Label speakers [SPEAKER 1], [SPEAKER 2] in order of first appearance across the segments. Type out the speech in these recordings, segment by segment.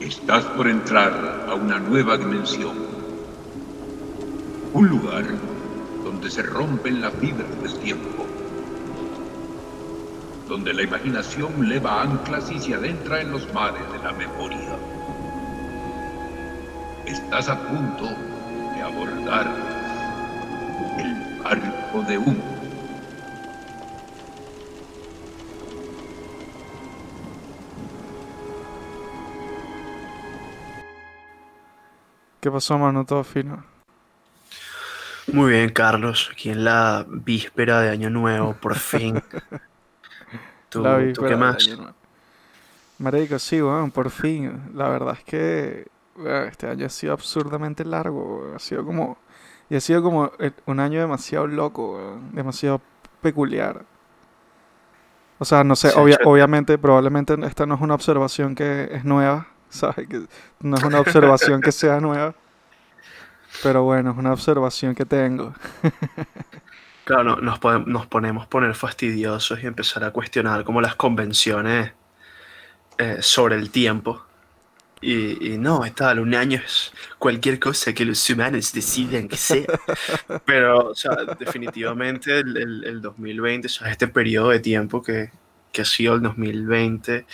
[SPEAKER 1] Estás por entrar a una nueva dimensión. Un lugar donde se rompen las fibras del tiempo. Donde la imaginación leva anclas y se adentra en los mares de la memoria. Estás a punto de abordar el barco de humo.
[SPEAKER 2] ¿Qué pasó, mano? Todo fino.
[SPEAKER 3] Muy bien, Carlos. Aquí en la víspera de Año Nuevo, por fin. ¿Tú,
[SPEAKER 2] La
[SPEAKER 3] tú qué
[SPEAKER 2] de
[SPEAKER 3] más?
[SPEAKER 2] Año Nuevo. Marico, sí, weón, por fin. La verdad es que este año ha sido absurdamente largo. Ha sido como... Y ha sido como eh, un año demasiado loco, Demasiado peculiar. O sea, no sé, obvia- obviamente, probablemente esta no es una observación que es nueva, ¿sabes? Que no es una observación que sea nueva. Pero bueno, es una observación que tengo.
[SPEAKER 3] Claro, no- nos, podem- nos ponemos poner fastidiosos y empezar a cuestionar como las convenciones eh, sobre el tiempo. Y, y no, tal, un año es cualquier cosa que los humanos decidan que sea. Pero, definitivamente el, el- el 2020, o este periodo de tiempo que, que ha sido el 2020,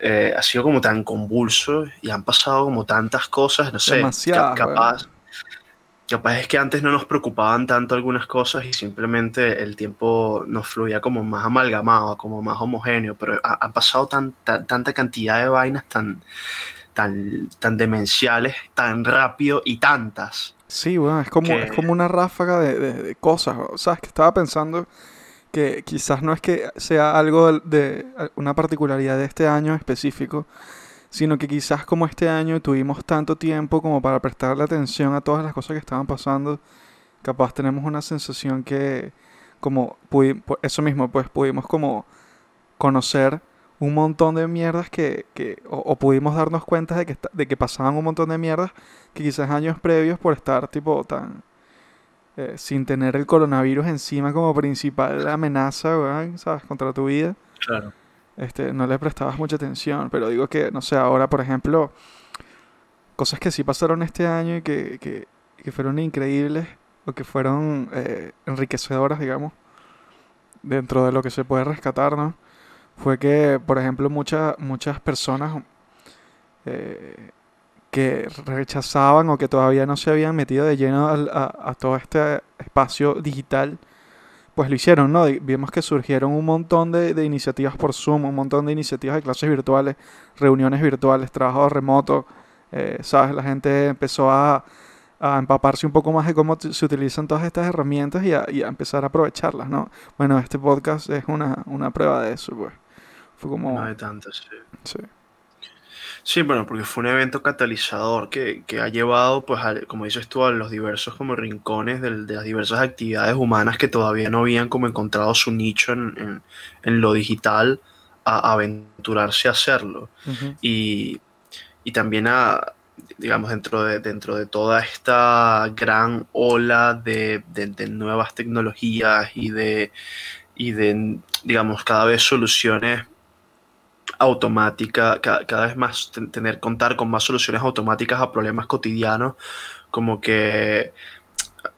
[SPEAKER 3] eh, ha sido como tan convulso y han pasado como tantas cosas, no sé, ca-
[SPEAKER 2] Demasiadas, weón.
[SPEAKER 3] capaz, capaz es que antes no nos preocupaban tanto algunas cosas y simplemente el tiempo nos fluía como más amalgamado, como más homogéneo, pero ha, han pasado tanta, tanta cantidad de vainas tan, tan, tan demenciales, tan rápido y tantas.
[SPEAKER 2] Sí, bueno, es como, es
[SPEAKER 3] que-
[SPEAKER 2] como una ráfaga de, de- de cosas. O sea, es que estaba pensando que quizás no es que sea algo de, una particularidad de este año específico, sino que quizás como este año tuvimos tanto tiempo como para prestarle atención a todas las cosas que estaban pasando, capaz tenemos una sensación que, como, eso mismo, pues pudimos como conocer un montón de mierdas que, que o, o pudimos darnos cuenta de que, de que pasaban un montón de mierdas que quizás años previos por estar tipo tan eh, sin tener el coronavirus encima como principal amenaza, contra tu vida,
[SPEAKER 3] Claro.
[SPEAKER 2] este, no le prestabas mucha atención. Pero digo que, no sé, ahora, por ejemplo, cosas que sí pasaron este año y que, que, que fueron increíbles o que fueron eh, enriquecedoras, digamos, dentro de lo que se puede rescatar, ¿no? Fue que, por ejemplo, muchas muchas personas eh, que rechazaban o que todavía no se habían metido de lleno a, a todo este espacio digital, pues lo hicieron, ¿no? Vimos que surgieron un montón de, de iniciativas por Zoom, un montón de iniciativas de clases virtuales, reuniones virtuales, trabajo remoto, eh, ¿sabes? La gente empezó a, a empaparse un poco más de cómo se utilizan todas estas herramientas y a, y a empezar a aprovecharlas, ¿no? Bueno, este podcast es una, una prueba de eso, pues. Fue como...
[SPEAKER 3] No hay tantas, sí.
[SPEAKER 2] sí.
[SPEAKER 3] Sí, bueno, porque fue un evento catalizador que, que ha llevado, pues, a- como dices tú, a los diversos como rincones de, las diversas actividades humanas que todavía no habían como encontrado su nicho en, en- en lo digital, a, a aventurarse a hacerlo. Y, y también a, digamos, dentro de, dentro de toda esta gran ola de, de- de nuevas tecnologías y de, y de, digamos, cada vez soluciones automáticas, cada, cada vez más ten- tener, contar con más soluciones automáticas a problemas cotidianos, como que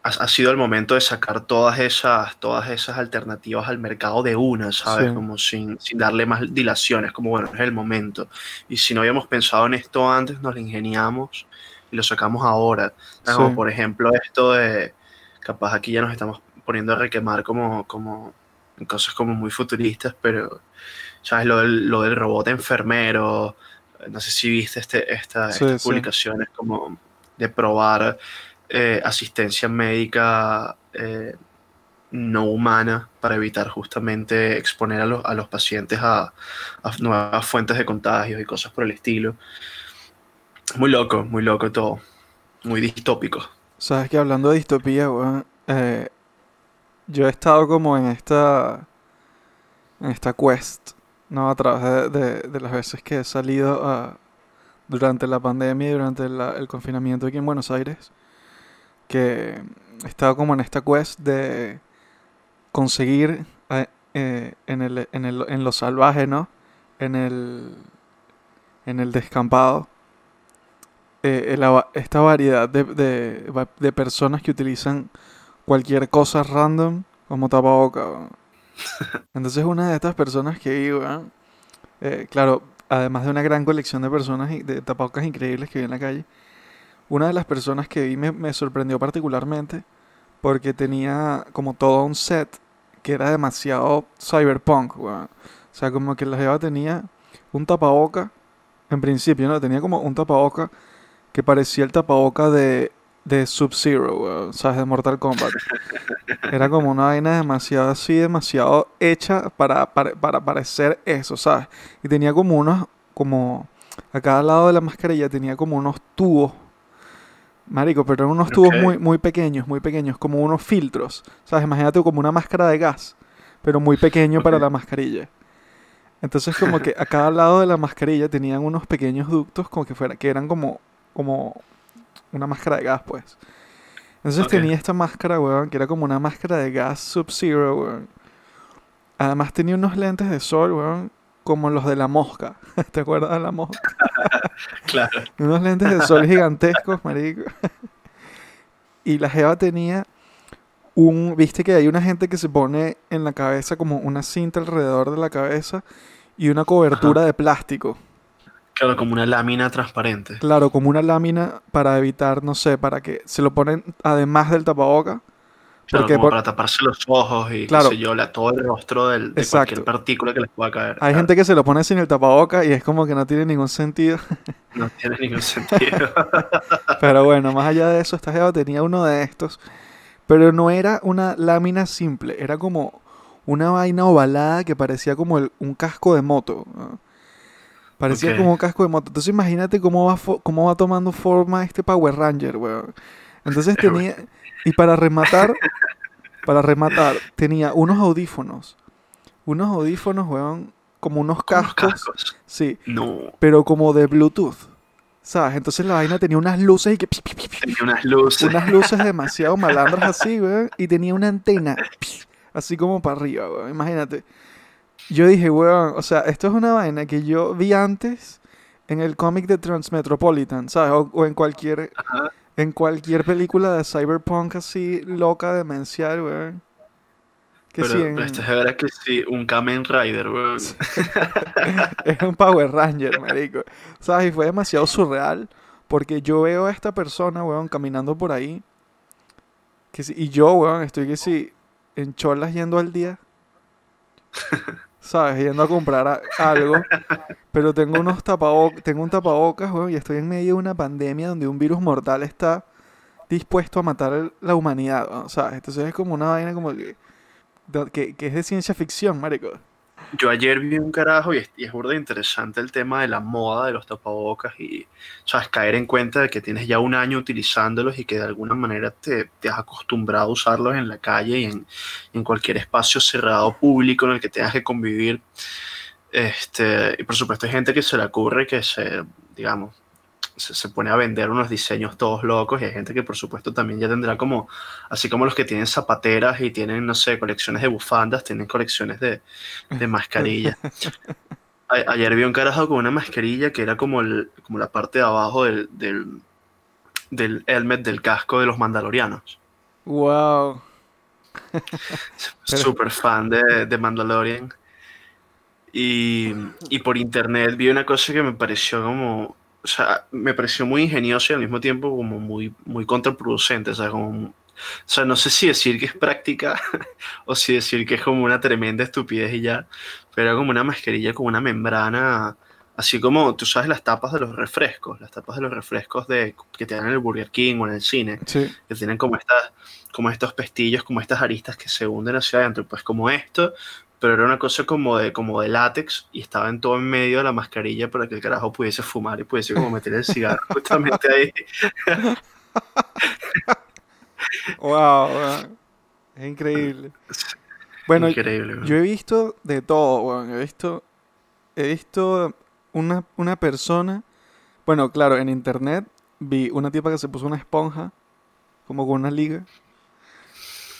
[SPEAKER 3] ha, ha sido el momento de sacar todas esas, todas esas alternativas al mercado de una, ¿sabes?
[SPEAKER 2] Sí.
[SPEAKER 3] Como sin, sin darle más dilaciones, como bueno, es el momento. Y si no habíamos pensado en esto antes, nos lo ingeniamos y lo sacamos ahora.
[SPEAKER 2] Sí.
[SPEAKER 3] Como por ejemplo esto de, capaz aquí ya nos estamos poniendo a requemar como, como en cosas como muy futuristas, pero, ¿sabes? Lo del, lo del robot enfermero, no sé si viste este, esta,
[SPEAKER 2] Sí,
[SPEAKER 3] estas
[SPEAKER 2] sí.
[SPEAKER 3] publicaciones como de probar eh, asistencia médica eh, no humana para evitar justamente exponer a los, a los pacientes a, a nuevas fuentes de contagios y cosas por el estilo. Muy loco, muy loco todo. Muy distópico.
[SPEAKER 2] Sabes que hablando de distopía, weón, eh, yo he estado como en esta, en esta quest, ¿no? A través de, de- las veces que he salido a- durante la pandemia y durante el confinamiento aquí en Buenos Aires, que he estado como en esta quest de conseguir eh, eh, en el, en el- en lo salvaje, ¿no? En el, en el descampado, eh, esta variedad de, de personas que utilizan cualquier cosa random como tapaboca. Entonces una de estas personas que vi, weón, eh, claro, además de una gran colección de personas y- de tapabocas increíbles que vi en la calle, una de las personas que vi me, me sorprendió particularmente porque tenía como todo un set que era demasiado cyberpunk, weón. O sea, como que la jeva tenía un tapaboca, en principio, ¿no? Tenía como un tapaboca que parecía el tapaboca de, de Sub-Zero, ¿sabes? De Mortal Kombat. Era como una vaina demasiado así, demasiado hecha para, para, para parecer eso, ¿sabes? Y tenía como unos, como a cada lado de la mascarilla tenía como unos tubos. Marico, pero eran unos tubos muy, muy pequeños, muy pequeños, como unos filtros. ¿Sabes? Imagínate como una máscara de gas, pero muy pequeño para la mascarilla. Entonces como que a cada lado de la mascarilla tenían unos pequeños ductos como que fuera, que eran como, como una máscara de gas, pues. Entonces tenía esta máscara, weón, que era como una máscara de gas Sub-Zero, weón. Además tenía unos lentes de sol, weón, como los de la mosca. ¿Te acuerdas de la mosca?
[SPEAKER 3] Claro.
[SPEAKER 2] Unos lentes de sol gigantescos, marico. Y la jeva tenía un... Viste que hay una gente que se pone en la cabeza como una cinta alrededor de la cabeza y una cobertura de plástico.
[SPEAKER 3] Claro, como una lámina transparente.
[SPEAKER 2] Claro, como una lámina para evitar, no sé, para que se lo ponen además del tapaboca.
[SPEAKER 3] Claro,
[SPEAKER 2] Porque
[SPEAKER 3] como
[SPEAKER 2] por-
[SPEAKER 3] para taparse los ojos y
[SPEAKER 2] Claro.
[SPEAKER 3] qué sé yo, la, todo el rostro del- de
[SPEAKER 2] Exacto.
[SPEAKER 3] cualquier partícula que les pueda caer.
[SPEAKER 2] Hay
[SPEAKER 3] Claro,
[SPEAKER 2] gente que se lo pone sin el tapaboca y es como que no tiene ningún sentido.
[SPEAKER 3] No tiene ningún sentido.
[SPEAKER 2] Pero bueno, más allá de eso, esta jeva tenía uno de estos. Pero no era una lámina simple, era como una vaina ovalada que parecía como el- un casco de moto. ¿no? Parecía como un casco de moto. Entonces imagínate cómo va, cómo va tomando forma este Power Ranger, weón. Entonces tenía... Y para rematar, para rematar, tenía unos audífonos. Unos audífonos, weón, como unos cascos.
[SPEAKER 3] cascos.
[SPEAKER 2] Sí,
[SPEAKER 3] No,
[SPEAKER 2] pero como de Bluetooth. ¿Sabes? Entonces la vaina tenía unas luces y que...
[SPEAKER 3] tenía unas luces.
[SPEAKER 2] Unas luces demasiado malandras así, weón. Y tenía una antena así como para arriba, weón. Imagínate. Yo dije, weón, o sea, esto es una vaina que yo vi antes en el cómic de Transmetropolitan, ¿sabes? O, o en cualquier
[SPEAKER 3] Ajá.
[SPEAKER 2] en cualquier película de cyberpunk así loca, demencial, weón. Que
[SPEAKER 3] Pero,
[SPEAKER 2] sí, en-
[SPEAKER 3] pero este era que sí, un Kamen Rider, weón.
[SPEAKER 2] Era un Power Ranger, marico. ¿Sabes? Y fue demasiado surreal. Porque yo veo a esta persona, weón, caminando por ahí. Que sí- y yo, weón, estoy que sí, en cholas yendo al día. ¿Sabes? Yendo a comprar algo. Pero tengo unos tapabocas, tengo un tapabocas, weón, y estoy en medio de una pandemia donde un virus mortal está dispuesto a matar la humanidad, weón, ¿sabes? Entonces es como una vaina como que, que, que es de ciencia ficción, marico.
[SPEAKER 3] Yo ayer vi un carajo y es, y es burda interesante el tema de la moda de los tapabocas y, sabes, caer en cuenta de que tienes ya un año utilizándolos y que de alguna manera te, has acostumbrado a usarlos en la calle y en, en cualquier espacio cerrado público en el que tengas que convivir. Este, y por supuesto hay gente que se le ocurre que se, digamos, se, se pone a vender unos diseños todos locos y hay gente que por supuesto también ya tendrá como, así como los que tienen zapateras y tienen, no sé, colecciones de bufandas, tienen colecciones de, de mascarillas. A- ayer vi un carajo con una mascarilla que era como, el, como la parte de abajo del, del, del helmet del casco de los mandalorianos.
[SPEAKER 2] Wow.
[SPEAKER 3] Súper fan de, de Mandalorian. Y, y por internet vi una cosa que me pareció como, o sea, me pareció muy ingenioso y al mismo tiempo como muy, muy contraproducente. O sea, como, o sea, no sé si decir que es práctica o si decir que es como una tremenda estupidez y ya, pero era como una mascarilla con una membrana, así como tú sabes las tapas de los refrescos, las tapas de los refrescos de, que te dan en el Burger King o en el cine
[SPEAKER 2] Sí.
[SPEAKER 3] que tienen como estas, como estos pestillos, como estas aristas que se hunden hacia adentro, pues como esto, pero era una cosa como de, como de látex y estaba en todo en medio de la mascarilla para que el carajo pudiese fumar y pudiese como meter el cigarro justamente ahí.
[SPEAKER 2] Wow, weón. Es increíble. Bueno, yo he visto de todo, weón. He visto, he visto una, una persona. Bueno, claro, en internet vi una tipa que se puso una esponja, como con una liga.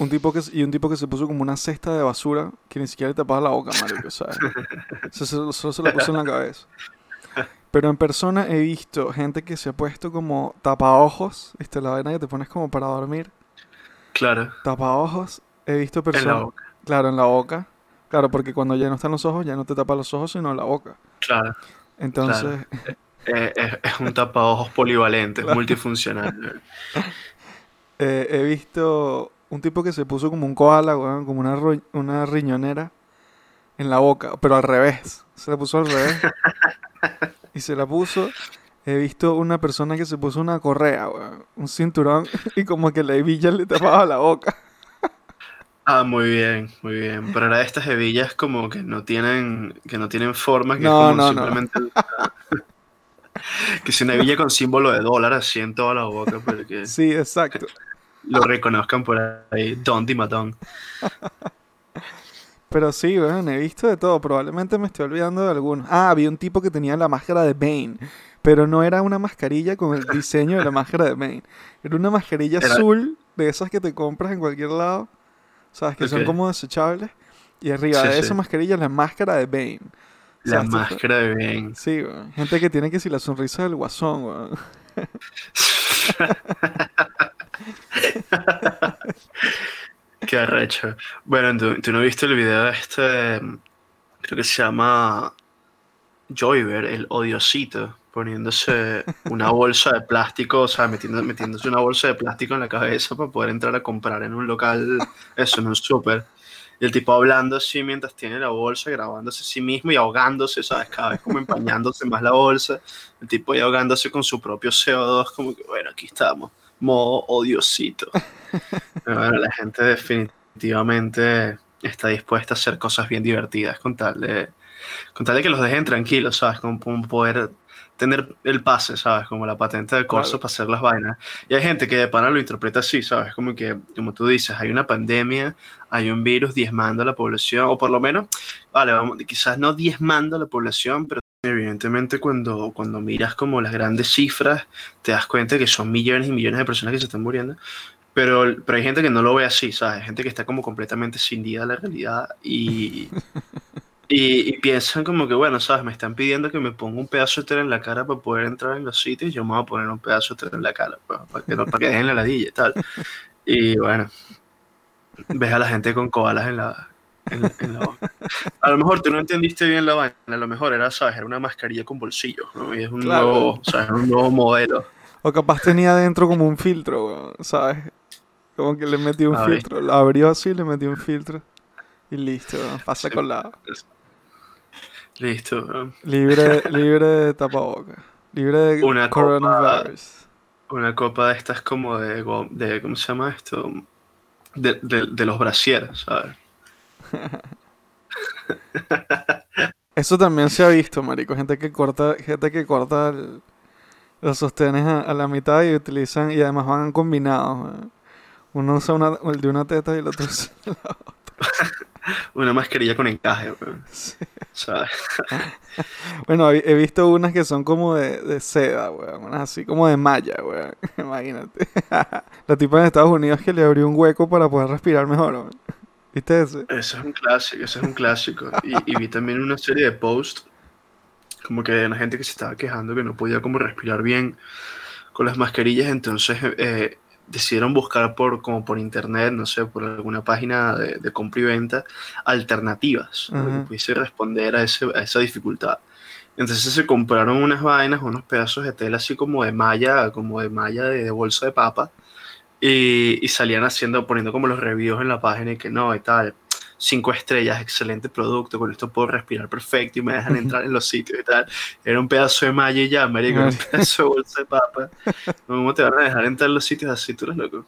[SPEAKER 2] Un tipo que, y un tipo que se puso como una cesta de basura que ni siquiera le tapaba la boca, marico, ¿sabes? Se- Solo se la puso en la cabeza. Pero en persona he visto gente que se ha puesto como tapaojos, ¿viste? La vaina que te pones como para dormir.
[SPEAKER 3] Claro,
[SPEAKER 2] Tapaojos. He visto
[SPEAKER 3] en la
[SPEAKER 2] personas.
[SPEAKER 3] boca.
[SPEAKER 2] Claro, en la boca. Claro, porque cuando ya no están los ojos, ya no te tapa los ojos, sino la boca.
[SPEAKER 3] Claro.
[SPEAKER 2] Entonces,
[SPEAKER 3] Eh, es, es un tapaojos polivalente, es multifuncional.
[SPEAKER 2] eh, he visto un tipo que se puso como un koala, weón, como una, una riñonera en la boca, pero al revés. Se la puso al revés. y se la puso. He visto una persona que se puso una correa, weón, un cinturón, y como que la hebilla le tapaba la boca.
[SPEAKER 3] Ah, muy bien, muy bien. Pero era de estas hebillas como que no tienen, que no tienen forma, que
[SPEAKER 2] No,
[SPEAKER 3] es como
[SPEAKER 2] no, no.
[SPEAKER 3] simplemente que es una hebilla con símbolo de dólar así en toda la boca,
[SPEAKER 2] Sí, exacto.
[SPEAKER 3] Lo reconozcan por ahí. Don Di Madón.
[SPEAKER 2] Pero sí, weón, he visto de todo. Probablemente me estoy olvidando de algunos. Ah, había un tipo que tenía la máscara de Bane. Pero no era una mascarilla con el diseño de la máscara de Bane. Era una mascarilla
[SPEAKER 3] Era-
[SPEAKER 2] azul de esas que te compras en cualquier lado. ¿Sabes? Que son como desechables. Y arriba
[SPEAKER 3] Sí,
[SPEAKER 2] de
[SPEAKER 3] sí.
[SPEAKER 2] esa mascarilla la máscara de Bane.
[SPEAKER 3] La máscara de Ben.
[SPEAKER 2] Sí. Gente que tiene que si la sonrisa del guasón, weón.
[SPEAKER 3] Qué arrecho. Bueno, ¿tú, tú no viste el video de este, creo que se llama Joyver, el odiosito, poniéndose una bolsa de plástico, o sea, metiendo, metiéndose una bolsa de plástico en la cabeza para poder entrar a comprar en un local, eso, en un súper. Y el tipo hablando así mientras tiene la bolsa, grabándose a sí mismo y ahogándose, ¿sabes? Cada vez como empañándose más la bolsa. El tipo ahí ahogándose con su propio CO2, como que, bueno, aquí estamos, modo odiosito. Pero bueno, la gente definitivamente está dispuesta a hacer cosas bien divertidas con tal de, con tal de que los dejen tranquilos, ¿sabes? Como, como poder tener el pase, ¿sabes? Como la patente de corso
[SPEAKER 2] Claro.
[SPEAKER 3] para hacer las vainas. Y hay gente que de pana lo interpreta así, ¿sabes? Como que, como tú dices, hay una pandemia, hay un virus diezmando a la población, o por lo menos, vale, vamos, quizás no diezmando a la población, pero evidentemente cuando, cuando miras como las grandes cifras, te das cuenta que son millones y millones de personas que se están muriendo. Pero, pero hay gente que no lo ve así, ¿sabes? Gente que está como completamente cindida de la realidad y, y, y piensan como que, bueno, ¿sabes? Me están pidiendo que me ponga un pedazo de tela en la cara para poder entrar en los sitios, yo me voy a poner un pedazo de tela en la cara, pues, para que, no, para que dejen la ladilla y tal. Y bueno, ves a la gente con koalas en la, en, la- en la boca. A lo mejor tú no entendiste bien la vaina, a lo mejor era, ¿sabes? Era una mascarilla con bolsillos, ¿no? Y es un,
[SPEAKER 2] Claro.
[SPEAKER 3] nuevo, o sea, es un nuevo modelo.
[SPEAKER 2] O capaz tenía adentro como un filtro, ¿sabes? Como que le metió un
[SPEAKER 3] A ver.
[SPEAKER 2] filtro. Lo abrió así, le metió un filtro. Y listo, pasa
[SPEAKER 3] Sí.
[SPEAKER 2] colado.
[SPEAKER 3] Listo.
[SPEAKER 2] Libre, libre de tapaboca. Libre de
[SPEAKER 3] Una copa-
[SPEAKER 2] coronavirus.
[SPEAKER 3] Una copa de estas como de, de ¿cómo se llama esto? De, de- de los brasieres, ¿sabes?
[SPEAKER 2] Eso también se ha visto, marico. Gente que corta, gente que corta el- los sostenes a, a la mitad y utilizan, y además van combinados. Uno usa una, el de una teta y el otro usa la
[SPEAKER 3] Una mascarilla con encaje, weón.
[SPEAKER 2] Sí.
[SPEAKER 3] ¿sabes?
[SPEAKER 2] Bueno, he visto unas que son como de, de seda, weón. Unas así como de malla, weón. Imagínate. La tipa en Estados Unidos que le abrió un hueco para poder respirar mejor, weón. ¿Viste ese?
[SPEAKER 3] Eso es un clásico, eso es un clásico. Y, y vi también una serie de posts, como que de la gente que se estaba quejando que no podía como respirar bien con las mascarillas, entonces eh, decidieron buscar por, como por internet, no sé, por alguna página de, de compra y venta, alternativas.
[SPEAKER 2] Ajá.
[SPEAKER 3] que pudiese responder a, ese, a esa dificultad. Entonces se compraron unas vainas, unos pedazos de tela así como de malla, como de malla de, de bolsa de papa, y, y salían haciendo, poniendo como los reviews en la página y que no, y tal, cinco estrellas, excelente producto, con esto puedo respirar perfecto y me dejan entrar en los sitios y tal. Era un pedazo de malla y ya, marico, un
[SPEAKER 2] Ay.
[SPEAKER 3] pedazo de bolsa de papa. ¿Cómo te van a dejar entrar en los sitios así, tú eres loco?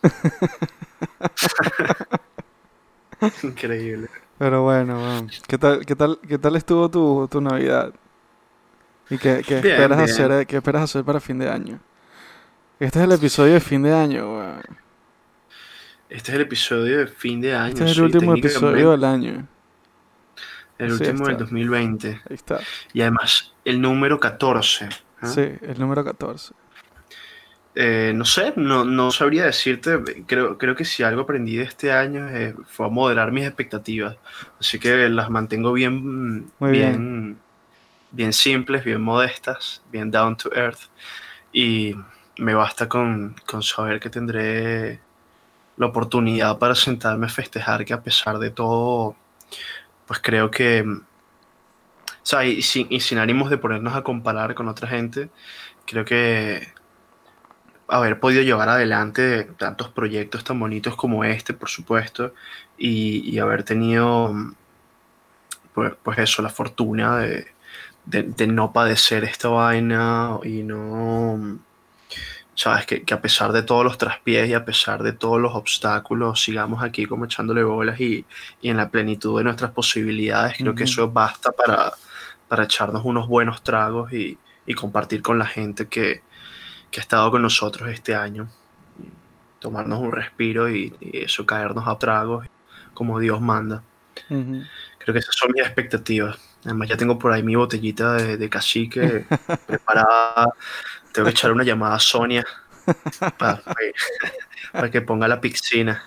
[SPEAKER 3] Increíble.
[SPEAKER 2] Pero bueno, weón. ¿Qué tal, qué tal, qué tal estuvo tu, tu Navidad? ¿Y qué, qué
[SPEAKER 3] Bien,
[SPEAKER 2] esperas
[SPEAKER 3] bien.
[SPEAKER 2] hacer, qué esperas hacer para fin de año? Este es el episodio de fin de año, weón.
[SPEAKER 3] Este es el episodio de fin de año.
[SPEAKER 2] Este es el
[SPEAKER 3] sí,
[SPEAKER 2] último episodio del año.
[SPEAKER 3] El
[SPEAKER 2] Sí,
[SPEAKER 3] último del
[SPEAKER 2] está.
[SPEAKER 3] 2020.
[SPEAKER 2] Ahí está.
[SPEAKER 3] Y además, el número 14. ¿ah?
[SPEAKER 2] Sí, el número 14.
[SPEAKER 3] Eh, no sé, no, no sabría decirte. Creo, creo que si algo aprendí de este año eh, fue a moderar mis expectativas. Así que las mantengo bien,
[SPEAKER 2] Muy
[SPEAKER 3] bien, bien simples, bien modestas, bien down to earth. Y me basta con, con saber que tendré la oportunidad para sentarme a festejar que a pesar de todo, pues creo que, o sea, y sin, y sin ánimos de ponernos a comparar con otra gente, creo que haber podido llevar adelante tantos proyectos tan bonitos como este, por supuesto, y, y haber tenido, pues, pues eso, la fortuna de, de, de no padecer esta vaina y no sabes, que, que, a pesar de todos los traspiés y a pesar de todos los obstáculos, sigamos aquí como echándole bolas y, y en la plenitud de nuestras posibilidades. Creo uh -huh. que eso basta para, para echarnos unos buenos tragos y, y compartir con la gente que, que, ha estado con nosotros este año. Tomarnos un respiro y, y eso, caernos a tragos como Dios manda. Uh -huh. Creo que esas son mis expectativas. Además, ya tengo por ahí mi botellita de, de cacique preparada tengo que echar una llamada a Sonia para, para que ponga la piscina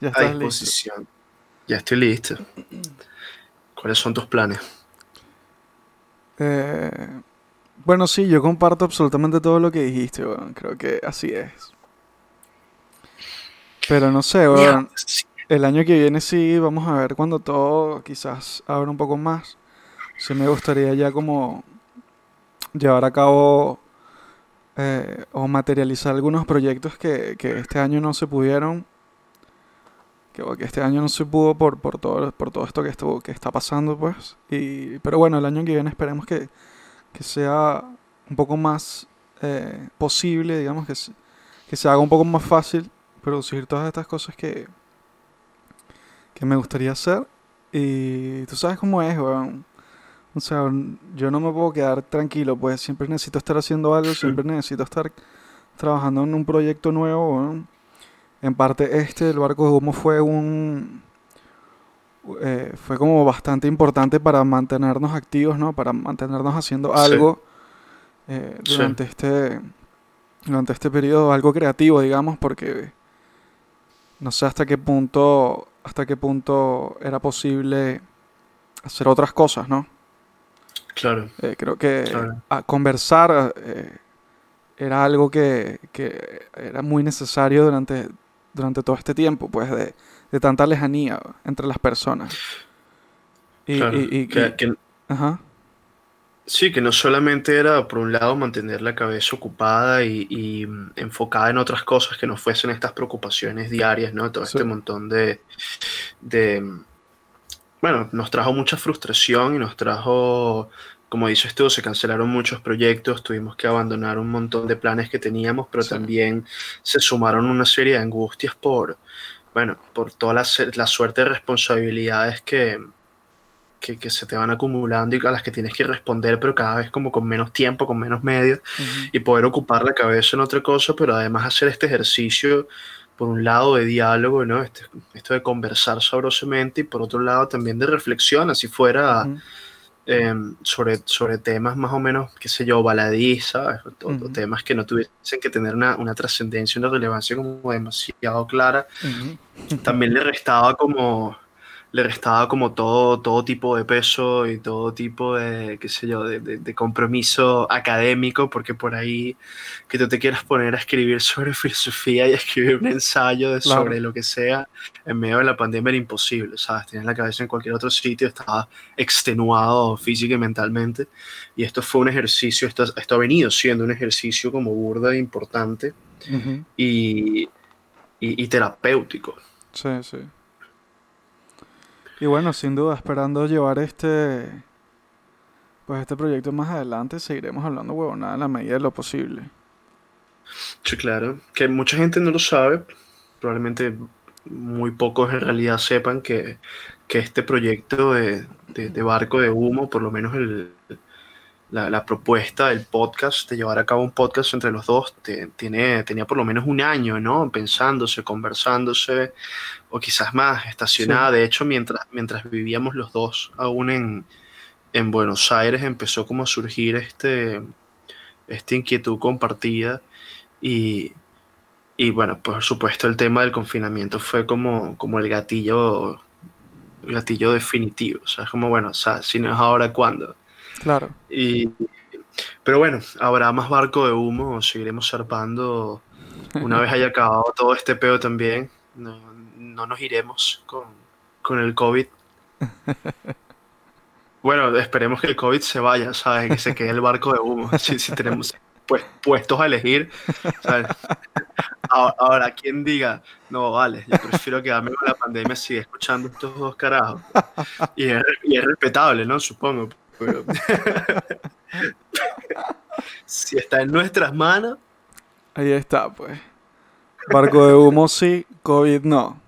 [SPEAKER 2] ya
[SPEAKER 3] a disposición. Listo. Ya estoy listo. ¿Cuáles son tus planes?
[SPEAKER 2] Eh, bueno, sí, yo comparto absolutamente todo lo que dijiste, bueno, creo que así es. Pero no sé, bueno, el año que viene sí, vamos a ver cuando todo quizás abra un poco más. Sí me gustaría ya como llevar a cabo eh, o materializar algunos proyectos que, que, este año no se pudieron. Que, este año no se pudo por, por, todo, por todo esto que, estuvo, que está pasando, pues. Y, pero bueno, el año que viene esperemos que, que sea un poco más eh, posible, digamos, que se, que se haga un poco más fácil producir todas estas cosas que, que me gustaría hacer. Y tú sabes cómo es, weón. O sea, yo no me puedo quedar tranquilo, pues siempre necesito estar haciendo algo, siempre necesito estar trabajando en un proyecto nuevo. ¿no? En parte este, el barco de humo fue un... Eh, fue como bastante importante para mantenernos activos, ¿no? Para mantenernos haciendo algo sí. eh, durante sí. este durante este periodo, algo creativo, digamos, porque no sé hasta qué punto hasta qué punto era posible hacer otras cosas, ¿no?
[SPEAKER 3] Claro.
[SPEAKER 2] Eh, creo que claro. a conversar eh, era algo que, que, era muy necesario durante, durante todo este tiempo, pues de, de tanta lejanía entre las personas.
[SPEAKER 3] Y, claro. y, y que, que, ajá. Sí, que no solamente era, por un lado, mantener la cabeza ocupada y, y, enfocada en otras cosas que no fuesen estas preocupaciones diarias, ¿no? Todo sí. este montón de, de bueno, nos trajo mucha frustración y nos trajo, como dices tú, se cancelaron muchos proyectos, tuvimos que abandonar un montón de planes que teníamos, pero sí. también se sumaron una serie de angustias por, bueno, por toda la, la suerte de responsabilidades que, que, que, se te van acumulando y a las que tienes que responder, pero cada vez como con menos tiempo, con menos medios, uh -huh. y poder ocupar la cabeza en otra cosa, pero además hacer este ejercicio por un lado de diálogo, ¿no? Este, esto de conversar sabrosamente y por otro lado también de reflexión, así fuera uh -huh. eh, sobre, sobre temas más o menos, qué sé yo, uh -huh. temas que no tuviesen que tener una, una trascendencia, una relevancia como demasiado clara. Uh -huh. También le restaba como le restaba como todo, todo tipo de peso y todo tipo de, qué sé yo, de, de, de, compromiso académico, porque por ahí que tú te quieras poner a escribir sobre filosofía y escribir un ensayo de sobre claro. lo que sea, en medio de la pandemia era imposible, ¿sabes? Tienes la cabeza en cualquier otro sitio, estaba extenuado física y mentalmente, y esto fue un ejercicio, esto, esto ha venido siendo un ejercicio como burda e importante uh -huh. y, y, y terapéutico.
[SPEAKER 2] Sí, sí. Y bueno, sin duda, esperando llevar este pues este proyecto más adelante, seguiremos hablando huevonada en la medida de lo posible.
[SPEAKER 3] Sí, claro. Que mucha gente no lo sabe, probablemente muy pocos en realidad sepan que, que este proyecto de, de, de, barco de humo, por lo menos el, la, la, propuesta del podcast, de llevar a cabo un podcast entre los dos, te, tiene, tenía por lo menos un año, ¿no? Pensándose, conversándose, o quizás más, estacionada. Sí. De hecho, mientras, mientras vivíamos los dos aún en, en Buenos Aires, empezó como a surgir este, esta inquietud compartida y, y bueno, por supuesto el tema del confinamiento fue como, como el gatillo gatillo definitivo. O sea, es como, bueno, o sea, si no es ahora, ¿cuándo?
[SPEAKER 2] Claro.
[SPEAKER 3] Y, pero bueno, habrá más barco de humo, seguiremos zarpando. Una vez haya acabado todo este peo también, no, no nos iremos con, con el COVID. Bueno, esperemos que el COVID se vaya, ¿sabes? Que se quede el barco de humo. Si, si tenemos pues, puestos a elegir, ¿sabes? Ahora, ahora, quien diga, no, vale, yo prefiero quedarme con la pandemia si escuchando estos dos carajos. Y es, y es respetable, ¿no? Supongo. Pero... si está en nuestras manos,
[SPEAKER 2] Ahí está, pues. Barco de humo sí, COVID no.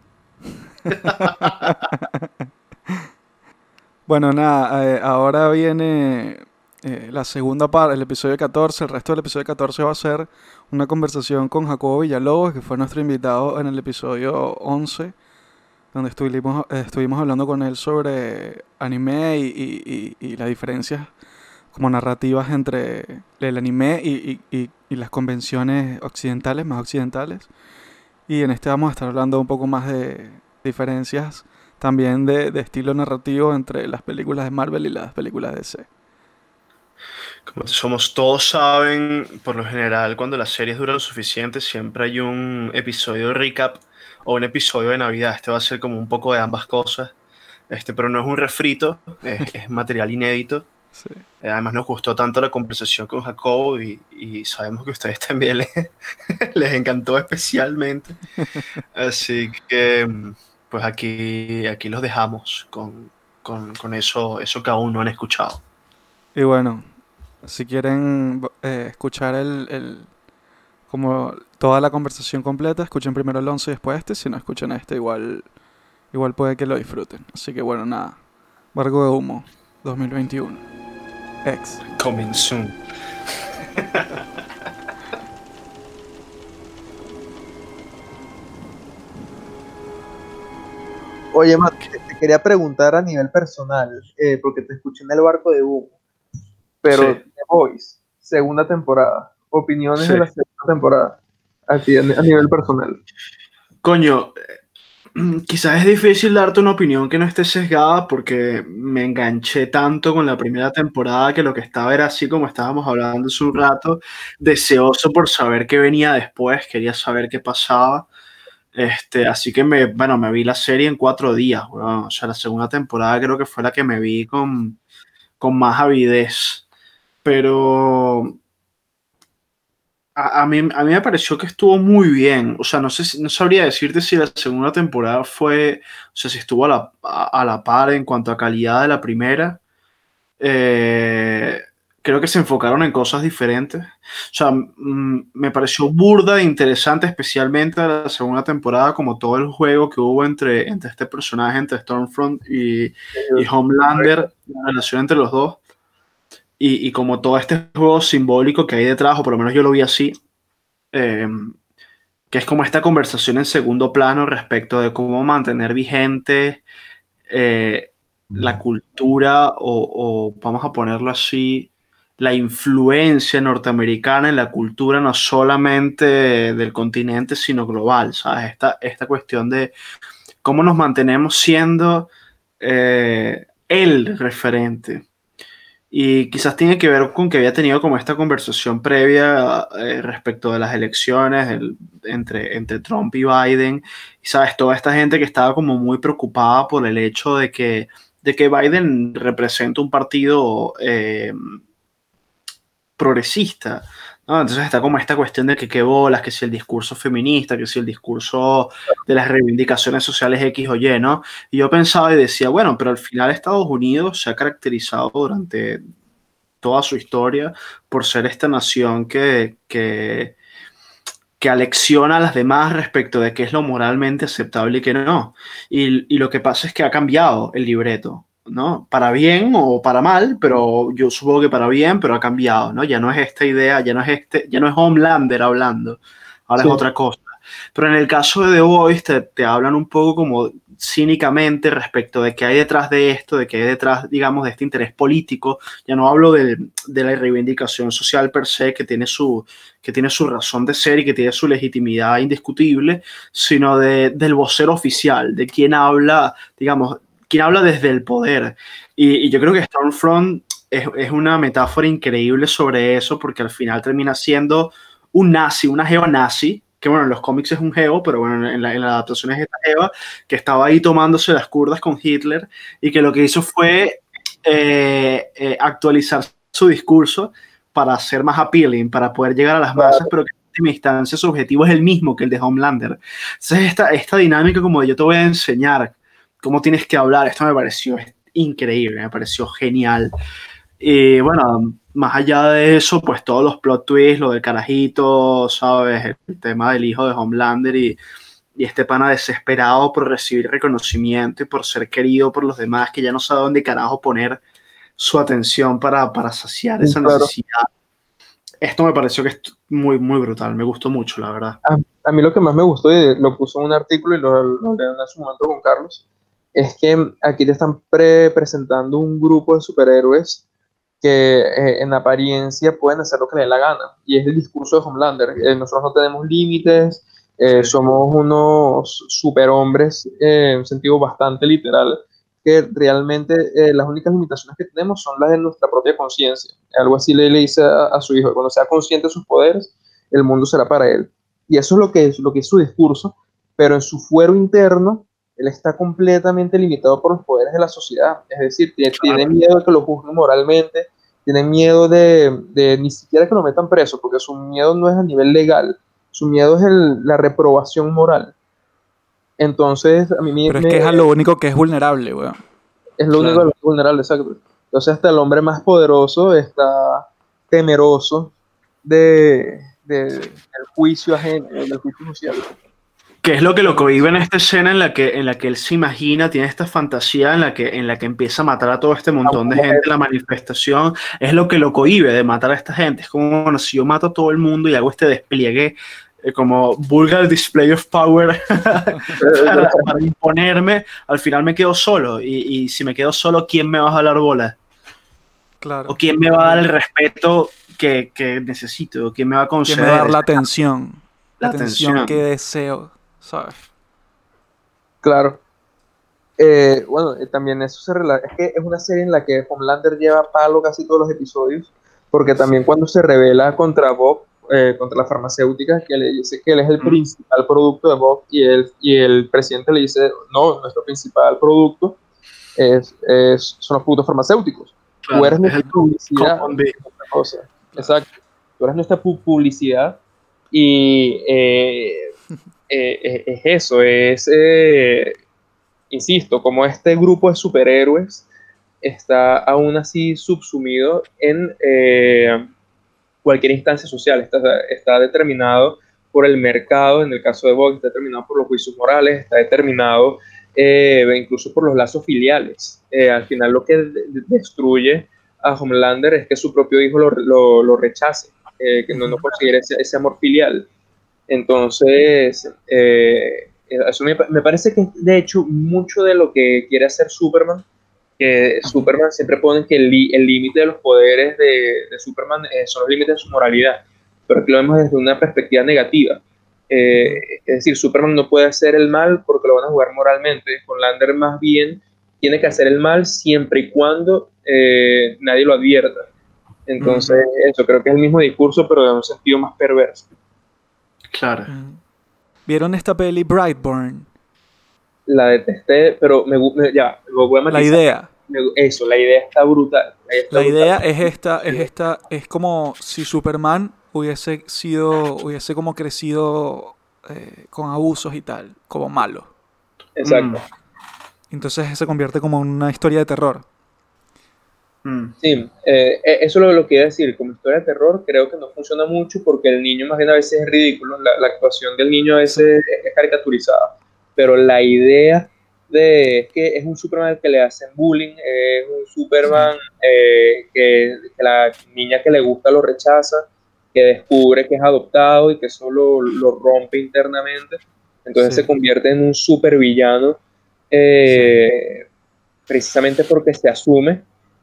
[SPEAKER 2] bueno, nada, eh, ahora viene eh, la segunda parte, el episodio 14. El resto del episodio 14 va a ser una conversación con Jacobo Villalobos, que fue nuestro invitado en el episodio 11, donde estuvimos, eh, estuvimos hablando con él sobre anime y, y- y- y las diferencias como narrativas entre el anime y, y- y- las convenciones occidentales, más occidentales. Y en este vamos a estar hablando un poco más de diferencias también de, de estilo narrativo entre las películas de Marvel y las películas de DC.
[SPEAKER 3] como somos todos saben, por lo general, cuando las series duran lo suficiente, siempre hay un episodio de recap o un episodio de Navidad. Este va a ser como un poco de ambas cosas. Este, pero no es un refrito, es, es material inédito.
[SPEAKER 2] Sí.
[SPEAKER 3] Eh, Además nos gustó tanto la conversación con Jacobo y, y sabemos que a ustedes también les, les encantó especialmente. Así que pues aquí, aquí los dejamos con, con, con eso, eso que aún no han escuchado.
[SPEAKER 2] Y bueno, si quieren eh, escuchar el, el- como toda la conversación completa, escuchen primero el 11 y después este. Si no escuchan este, igual, igual puede que lo disfruten. Así que bueno, nada. Barco de humo 2021. Ex.
[SPEAKER 3] Coming soon.
[SPEAKER 4] Oye, Matt, te quería preguntar a nivel personal, eh, porque te escuché en el barco de humo, pero
[SPEAKER 3] Sí.
[SPEAKER 4] The Voice, segunda temporada, opiniones
[SPEAKER 3] Sí.
[SPEAKER 4] de la segunda temporada, así a, ni- a nivel personal.
[SPEAKER 3] Coño, eh, quizás es difícil darte una opinión que no esté sesgada porque me enganché tanto con la primera temporada que lo que estaba era así como estábamos hablando hace un rato, deseoso por saber qué venía después, quería saber qué pasaba. Este, así que me, bueno, me vi la serie en cuatro días, weón. O sea, la segunda temporada creo que fue la que me vi con, con más avidez. Pero a, a mí, a mí me pareció que estuvo muy bien. O sea, no sé no sabría decirte si la segunda temporada fue, o sea, si estuvo a la, a, a la par en cuanto a calidad de la primera. Eh, creo que se enfocaron en cosas diferentes. O sea, mm, me pareció burda e interesante, especialmente la segunda temporada, como todo el juego que hubo entre, entre este personaje, entre Stormfront y, y Homelander, la relación entre los dos. Y, y como todo este juego simbólico que hay detrás, o por lo menos yo lo vi así, eh, que es como esta conversación en segundo plano respecto de cómo mantener vigente eh, la cultura o, o, vamos a ponerlo así, la influencia norteamericana en la cultura no solamente del continente, sino global, ¿sabes? Esta, esta cuestión de cómo nos mantenemos siendo eh, el referente. Y quizás tiene que ver con que había tenido como esta conversación previa eh, respecto de las elecciones el, entre, entre Trump y Biden. Y sabes, toda esta gente que estaba como muy preocupada por el hecho de que, de que Biden representa un partido eh, progresista. ¿No? Entonces está como esta cuestión de que qué bolas, que si el discurso feminista, que si el discurso de las reivindicaciones sociales X o Y, ¿no? Y yo pensaba y decía, bueno, pero al final Estados Unidos se ha caracterizado durante toda su historia por ser esta nación que, que, que alecciona a las demás respecto de qué es lo moralmente aceptable y qué no. Y, y lo que pasa es que ha cambiado el libreto. ¿No? Para bien o para mal, pero yo supongo que para bien, pero ha cambiado, ¿no? Ya no es esta idea, ya no es este, ya no es Homelander hablando, ahora sí. es otra cosa. Pero en el caso de The Voice te, te, hablan un poco como cínicamente respecto de qué hay detrás de esto, de qué hay detrás, digamos, de este interés político. Ya no hablo de, de la reivindicación social per se, que tiene, su, que tiene su razón de ser y que tiene su legitimidad indiscutible, sino de, del vocero oficial, de quien habla, digamos, quien habla desde el poder. Y, y yo creo que Stormfront es, es, una metáfora increíble sobre eso, porque al final termina siendo un nazi, una geonazi, que bueno, en los cómics es un geo, pero bueno, en la, en la adaptación es esta geo, que estaba ahí tomándose las curdas con Hitler y que lo que hizo fue eh, eh, actualizar su discurso para ser más appealing, para poder llegar a las masas, pero que en última instancia su objetivo es el mismo que el de Homelander. Entonces, esta, esta dinámica como de yo te voy a enseñar cómo tienes que hablar, esto me pareció increíble, me pareció genial. Y bueno, más allá de eso, pues todos los plot twists, lo del carajito, ¿sabes? El tema del hijo de Homelander y, y este pana desesperado por recibir reconocimiento y por ser querido por los demás, que ya no sabe dónde carajo poner su atención para, para saciar esa claro. necesidad. Esto me pareció que es muy, muy brutal, me gustó mucho, la verdad.
[SPEAKER 4] A, a mí lo que más me gustó, y lo puso en un artículo y lo, lo leí en su momento con Carlos, es que aquí te están pre presentando un grupo de superhéroes que eh, en apariencia pueden hacer lo que les dé la gana. Y es el discurso de Homelander. Eh, nosotros no tenemos límites, eh, somos unos superhombres en un sentido bastante literal, que realmente las únicas limitaciones que tenemos son las de nuestra propia conciencia. Algo así le, le dice a, a, su hijo, cuando sea consciente de sus poderes, el mundo será para él. Y eso es lo que es, lo que es su discurso, pero en su fuero interno, él está completamente limitado por los poderes de la sociedad. Es decir, tiene, claro. tiene miedo de que lo juzguen moralmente, tiene miedo de, de, ni siquiera que lo metan preso, porque su miedo no es a nivel legal, su miedo es el, la reprobación moral. Entonces, a mí me...
[SPEAKER 2] Pero es que es lo único que es vulnerable, weón.
[SPEAKER 4] Es lo único que es vulnerable, exacto. Entonces, hasta el hombre más poderoso está temeroso de, de, del juicio ajeno, del juicio social.
[SPEAKER 3] ¿Qué es lo que lo cohibe en esta escena en la que, en la que él se imagina, tiene esta fantasía en la, que, en la que empieza a matar a todo este montón de gente en la manifestación? Es lo que lo cohibe de matar a esta gente. Es como, bueno, si yo mato a todo el mundo y hago este despliegue eh, como vulgar display of power para, para, imponerme, al final me quedo solo. Y, y, si me quedo solo, ¿quién me va a jalar bola?
[SPEAKER 2] Claro.
[SPEAKER 3] ¿O quién me va a dar el respeto que, que necesito? ¿O quién me va a conceder?
[SPEAKER 2] ¿Quién me va a dar la atención? La, la atención, atención que deseo. ¿Sabes?
[SPEAKER 4] Claro. Eh, bueno, eh, también eso se relaciona. Es que es una serie en la que Homelander lleva palo casi todos los episodios, porque también cuando se revela contra Bob, eh, contra la farmacéutica, que le dice que él es el mm. principal producto de Bob, y, él, y el presidente le dice: No, nuestro principal producto es, es son los productos farmacéuticos. Claro, Tú eres nuestra publicidad. Cosa. Exacto. Tú eres nuestra publicidad y eh, es eso, es, eh, insisto, como este grupo de superhéroes está aún así subsumido en eh, cualquier instancia social, está, está, determinado por el mercado, en el caso de Vogue, está determinado por los juicios morales, está determinado incluso por los lazos filiales. al final lo que destruye a Homelander es que su propio hijo lo, lo, lo rechace, que no, no ese, ese amor filial. Entonces, eh, eso me, me, parece que de hecho mucho de lo que quiere hacer Superman, que Superman siempre pone que el límite de los poderes de, de Superman eh, son los límites de su moralidad, pero aquí lo vemos desde una perspectiva negativa. Eh, es decir, Superman no puede hacer el mal porque lo van a jugar moralmente. Con Lander más bien tiene que hacer el mal siempre y cuando eh, nadie lo advierta. Entonces, uh -huh. eso creo que es el mismo discurso, pero de un sentido más perverso.
[SPEAKER 3] Claro.
[SPEAKER 2] ¿Vieron esta peli Brightburn?
[SPEAKER 4] La detesté, pero me, me ya, lo voy a
[SPEAKER 2] matizar. La idea.
[SPEAKER 4] Eso, la idea está brutal.
[SPEAKER 2] La, está la idea brutal. es esta, es esta, es como si Superman hubiese sido, hubiese como crecido eh, con abusos y tal, como malo.
[SPEAKER 4] Exacto. Mm.
[SPEAKER 2] Entonces se convierte como en una historia de terror.
[SPEAKER 4] Mm. Sí, eh, eso es lo que iba a decir. Como historia de terror, creo que no funciona mucho porque el niño, más bien a veces es ridículo. La, la actuación del niño a veces es, es caricaturizada. Pero la idea de que es un Superman que le hacen bullying, es un Superman eh, que, que, la niña que le gusta lo rechaza, que descubre que es adoptado y que solo lo rompe internamente. Entonces sí. se convierte en un supervillano eh, sí. precisamente porque se asume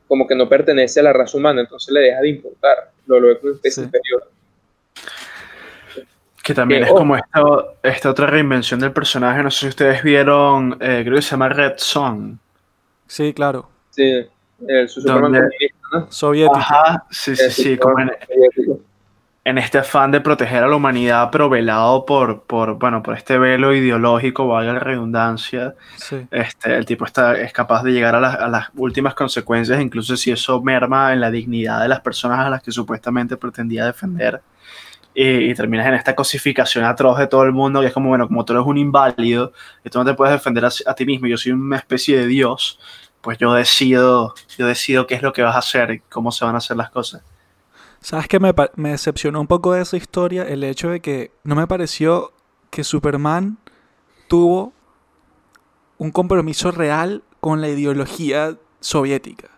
[SPEAKER 4] como que no pertenece a la raza humana, entonces le deja de importar, lo ve como especie sí. superior.
[SPEAKER 3] Que también eh, es oh. como esta, esta, otra reinvención del personaje, no sé si ustedes vieron, eh, creo que se llama Red Son.
[SPEAKER 2] Sí, claro.
[SPEAKER 4] Sí, el su Superman ¿no?
[SPEAKER 2] Soviético.
[SPEAKER 3] Ajá, sí, sí, sí, como en,
[SPEAKER 4] soviético.
[SPEAKER 3] En este afán de proteger a la humanidad, pero velado por, por, bueno, por este velo ideológico, valga la redundancia,
[SPEAKER 2] Sí.
[SPEAKER 3] este, el tipo está, es capaz de llegar a las, a las últimas consecuencias, incluso si eso merma en la dignidad de las personas a las que supuestamente pretendía defender. Y, y terminas en esta cosificación atroz de todo el mundo, que es como, bueno, como tú eres un inválido, y tú no te puedes defender a, a ti mismo, yo soy una especie de dios, pues yo decido, yo decido qué es lo que vas a hacer y cómo se van a hacer las cosas.
[SPEAKER 2] ¿Sabes qué me, me decepcionó un poco de esa historia? El hecho de que no me pareció que Superman tuvo un compromiso real con la ideología soviética.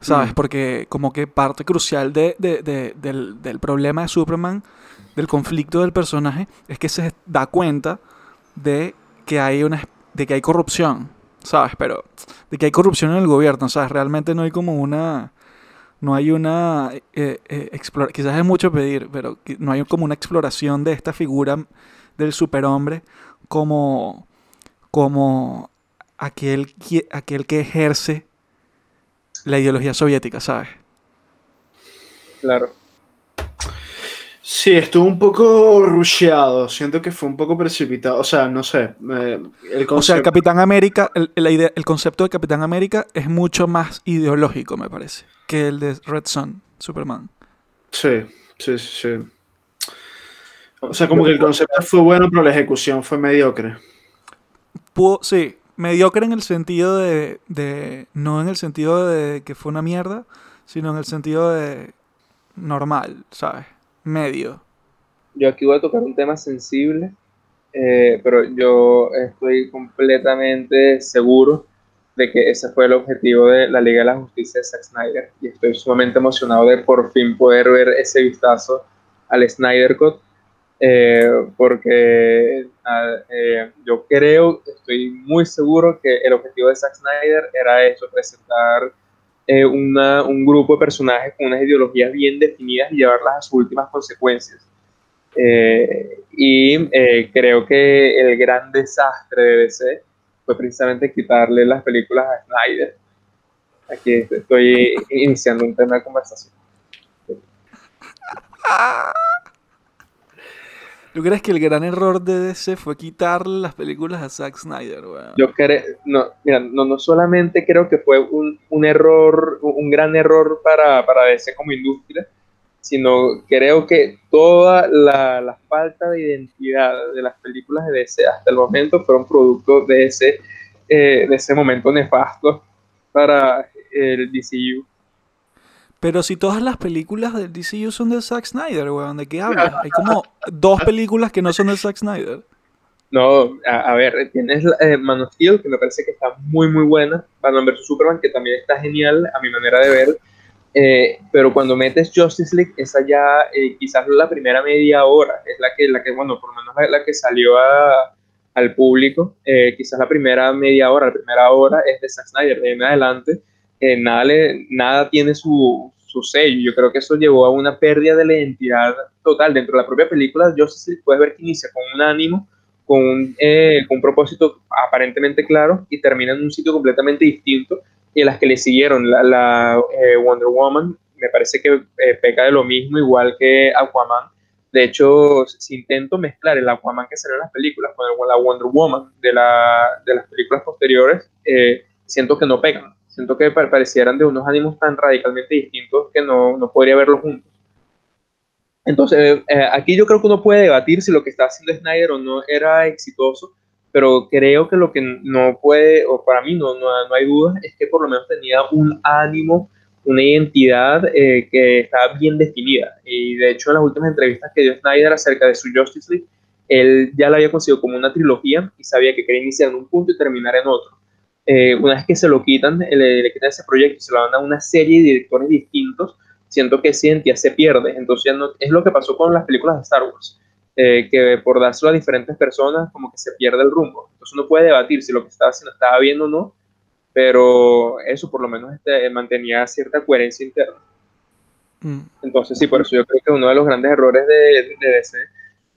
[SPEAKER 2] ¿Sabes?
[SPEAKER 3] Mm.
[SPEAKER 2] Porque como que parte crucial de, de- de- del, del problema de Superman, del conflicto del personaje, es que se da cuenta de que hay una de que hay corrupción, ¿sabes? Pero de que hay corrupción en el gobierno, ¿sabes? Realmente no hay como una no hay una eh, eh, explora- quizás es mucho pedir, pero no hay como una exploración de esta figura del superhombre como como aquel que, aquel que ejerce la ideología soviética, ¿sabes?
[SPEAKER 4] Claro.
[SPEAKER 3] Sí, estuvo un poco rusheado. Siento que fue un poco precipitado. O sea, no sé. eh, el
[SPEAKER 2] O sea, el Capitán América, el, la idea- el concepto de Capitán América es mucho más ideológico, me parece, que el de Red Son, Superman.
[SPEAKER 3] Sí, sí, sí, sí. O sea, como que el concepto fue bueno, pero la ejecución fue mediocre.
[SPEAKER 2] Pudo, sí, mediocre en el sentido de, de- no en el sentido de que fue una mierda, sino en el sentido de normal, ¿sabes? Medio.
[SPEAKER 4] Yo aquí voy a tocar un tema sensible, eh, pero yo estoy completamente seguro de que ese fue el objetivo de la Liga de la Justicia de Zack Snyder. Y estoy sumamente emocionado de por fin poder ver ese vistazo al Snyder Cut, eh, porque eh, yo creo, estoy muy seguro que el objetivo de Zack Snyder era eso, presentar eh, un grupo de personajes con unas ideologías bien definidas y llevarlas a sus últimas consecuencias. Eh, y eh, creo que el gran desastre de DC fue precisamente quitarle las películas a Snyder. Aquí estoy iniciando un tema de conversación.
[SPEAKER 2] ¿Tú crees que el gran error de DC fue quitarle las películas a Zack Snyder?
[SPEAKER 4] Yo creo, no, no, no solamente creo que fue un, un error, un gran error para, para DC como industria, sino creo que toda la, la falta de identidad de las películas de DC hasta el momento fueron producto de ese, eh, de ese momento nefasto para el DCU.
[SPEAKER 2] Pero si todas las películas del DCU son de Zack Snyder, weón, ¿de qué hablas? Hay como dos películas que no son de Zack Snyder.
[SPEAKER 4] No, a, a ver, tienes eh, Man of Steel, que me parece que está muy, muy buena. Batman vs. Superman, que también está genial a mi manera de ver. Eh, pero cuando metes Justice League, esa ya eh, quizás la primera media hora es la que, la que bueno, por lo menos la, la que salió a- al público. Eh, quizás la primera media hora, la primera hora es de Zack Snyder. De ahí en adelante, nada, le- nada tiene su, su sello. Yo creo que eso llevó a una pérdida de la identidad total. Dentro de la propia película, Justice League puedes ver que inicia con un ánimo con un, eh, con un propósito aparentemente claro y termina en un sitio completamente distinto. Y las que le siguieron, la, eh, Wonder Woman, me parece que eh, peca de lo mismo, igual que Aquaman. De hecho, si intento mezclar el Aquaman que salió en las películas con la Wonder Woman de, la, de las películas posteriores, siento que no pegan. Siento que pa- parecieran de unos ánimos tan radicalmente distintos que no, no podría verlos juntos. Entonces, eh, aquí yo creo que uno puede debatir si lo que está haciendo Snyder o no era exitoso, pero creo que lo que no puede, o para mí no, no, no hay dudas, es que por lo menos tenía un ánimo, una identidad eh, que estaba bien definida. Y de hecho, en las últimas entrevistas que dio Snyder acerca de su Justice League, él ya la había conseguido como una trilogía y sabía que quería iniciar en un punto y terminar en otro. Eh, una vez que se lo quitan, le, le quitan ese proyecto y se lo dan a una serie de directores distintos, siento que esa identidad se pierde. Entonces no, es lo que pasó con las películas de Star Wars, eh, que por dárselo a diferentes personas como que se pierde el rumbo. Entonces uno puede debatir si lo que estaba haciendo estaba bien o no, pero eso por lo menos este, mantenía cierta coherencia interna.
[SPEAKER 2] Mm.
[SPEAKER 4] Entonces sí, por eso yo creo que uno de los grandes errores de, de DC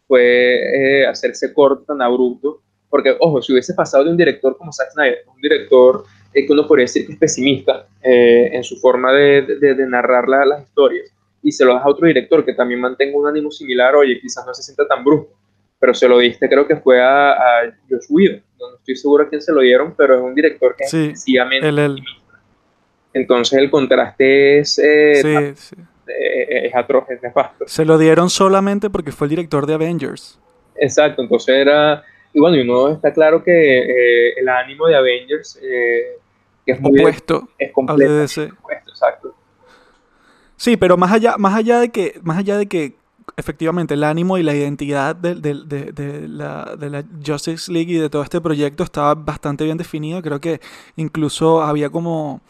[SPEAKER 4] fue eh, hacerse corto tan abrupto, porque ojo, si hubiese pasado de un director como Zack Snyder, un director eh, que uno podría decir que es pesimista eh, en su forma de, de, de narrar la, las historias y se lo das a otro director que también mantenga un ánimo similar, oye, quizás no se sienta tan brusco, pero se lo diste, creo que fue a, a Josh Whedon, no estoy seguro a quién se lo dieron, pero es un director que
[SPEAKER 2] Sí,
[SPEAKER 4] es
[SPEAKER 2] el-.
[SPEAKER 4] Entonces el contraste es, eh,
[SPEAKER 2] Sí, sí.
[SPEAKER 4] eh, es atroz, es nefasto.
[SPEAKER 2] Se lo dieron solamente porque fue el director de Avengers.
[SPEAKER 4] Exacto, entonces era, y bueno, y uno está claro que eh, el ánimo de Avengers, eh, que es muy
[SPEAKER 2] Opuesto
[SPEAKER 4] es
[SPEAKER 2] al de
[SPEAKER 4] completo, opuesto, exacto.
[SPEAKER 2] Sí, pero más allá, más allá de que, más allá de que efectivamente el ánimo y la identidad de, de- de- de la, de la Justice League y de todo este proyecto estaba bastante bien definido. Creo que incluso había como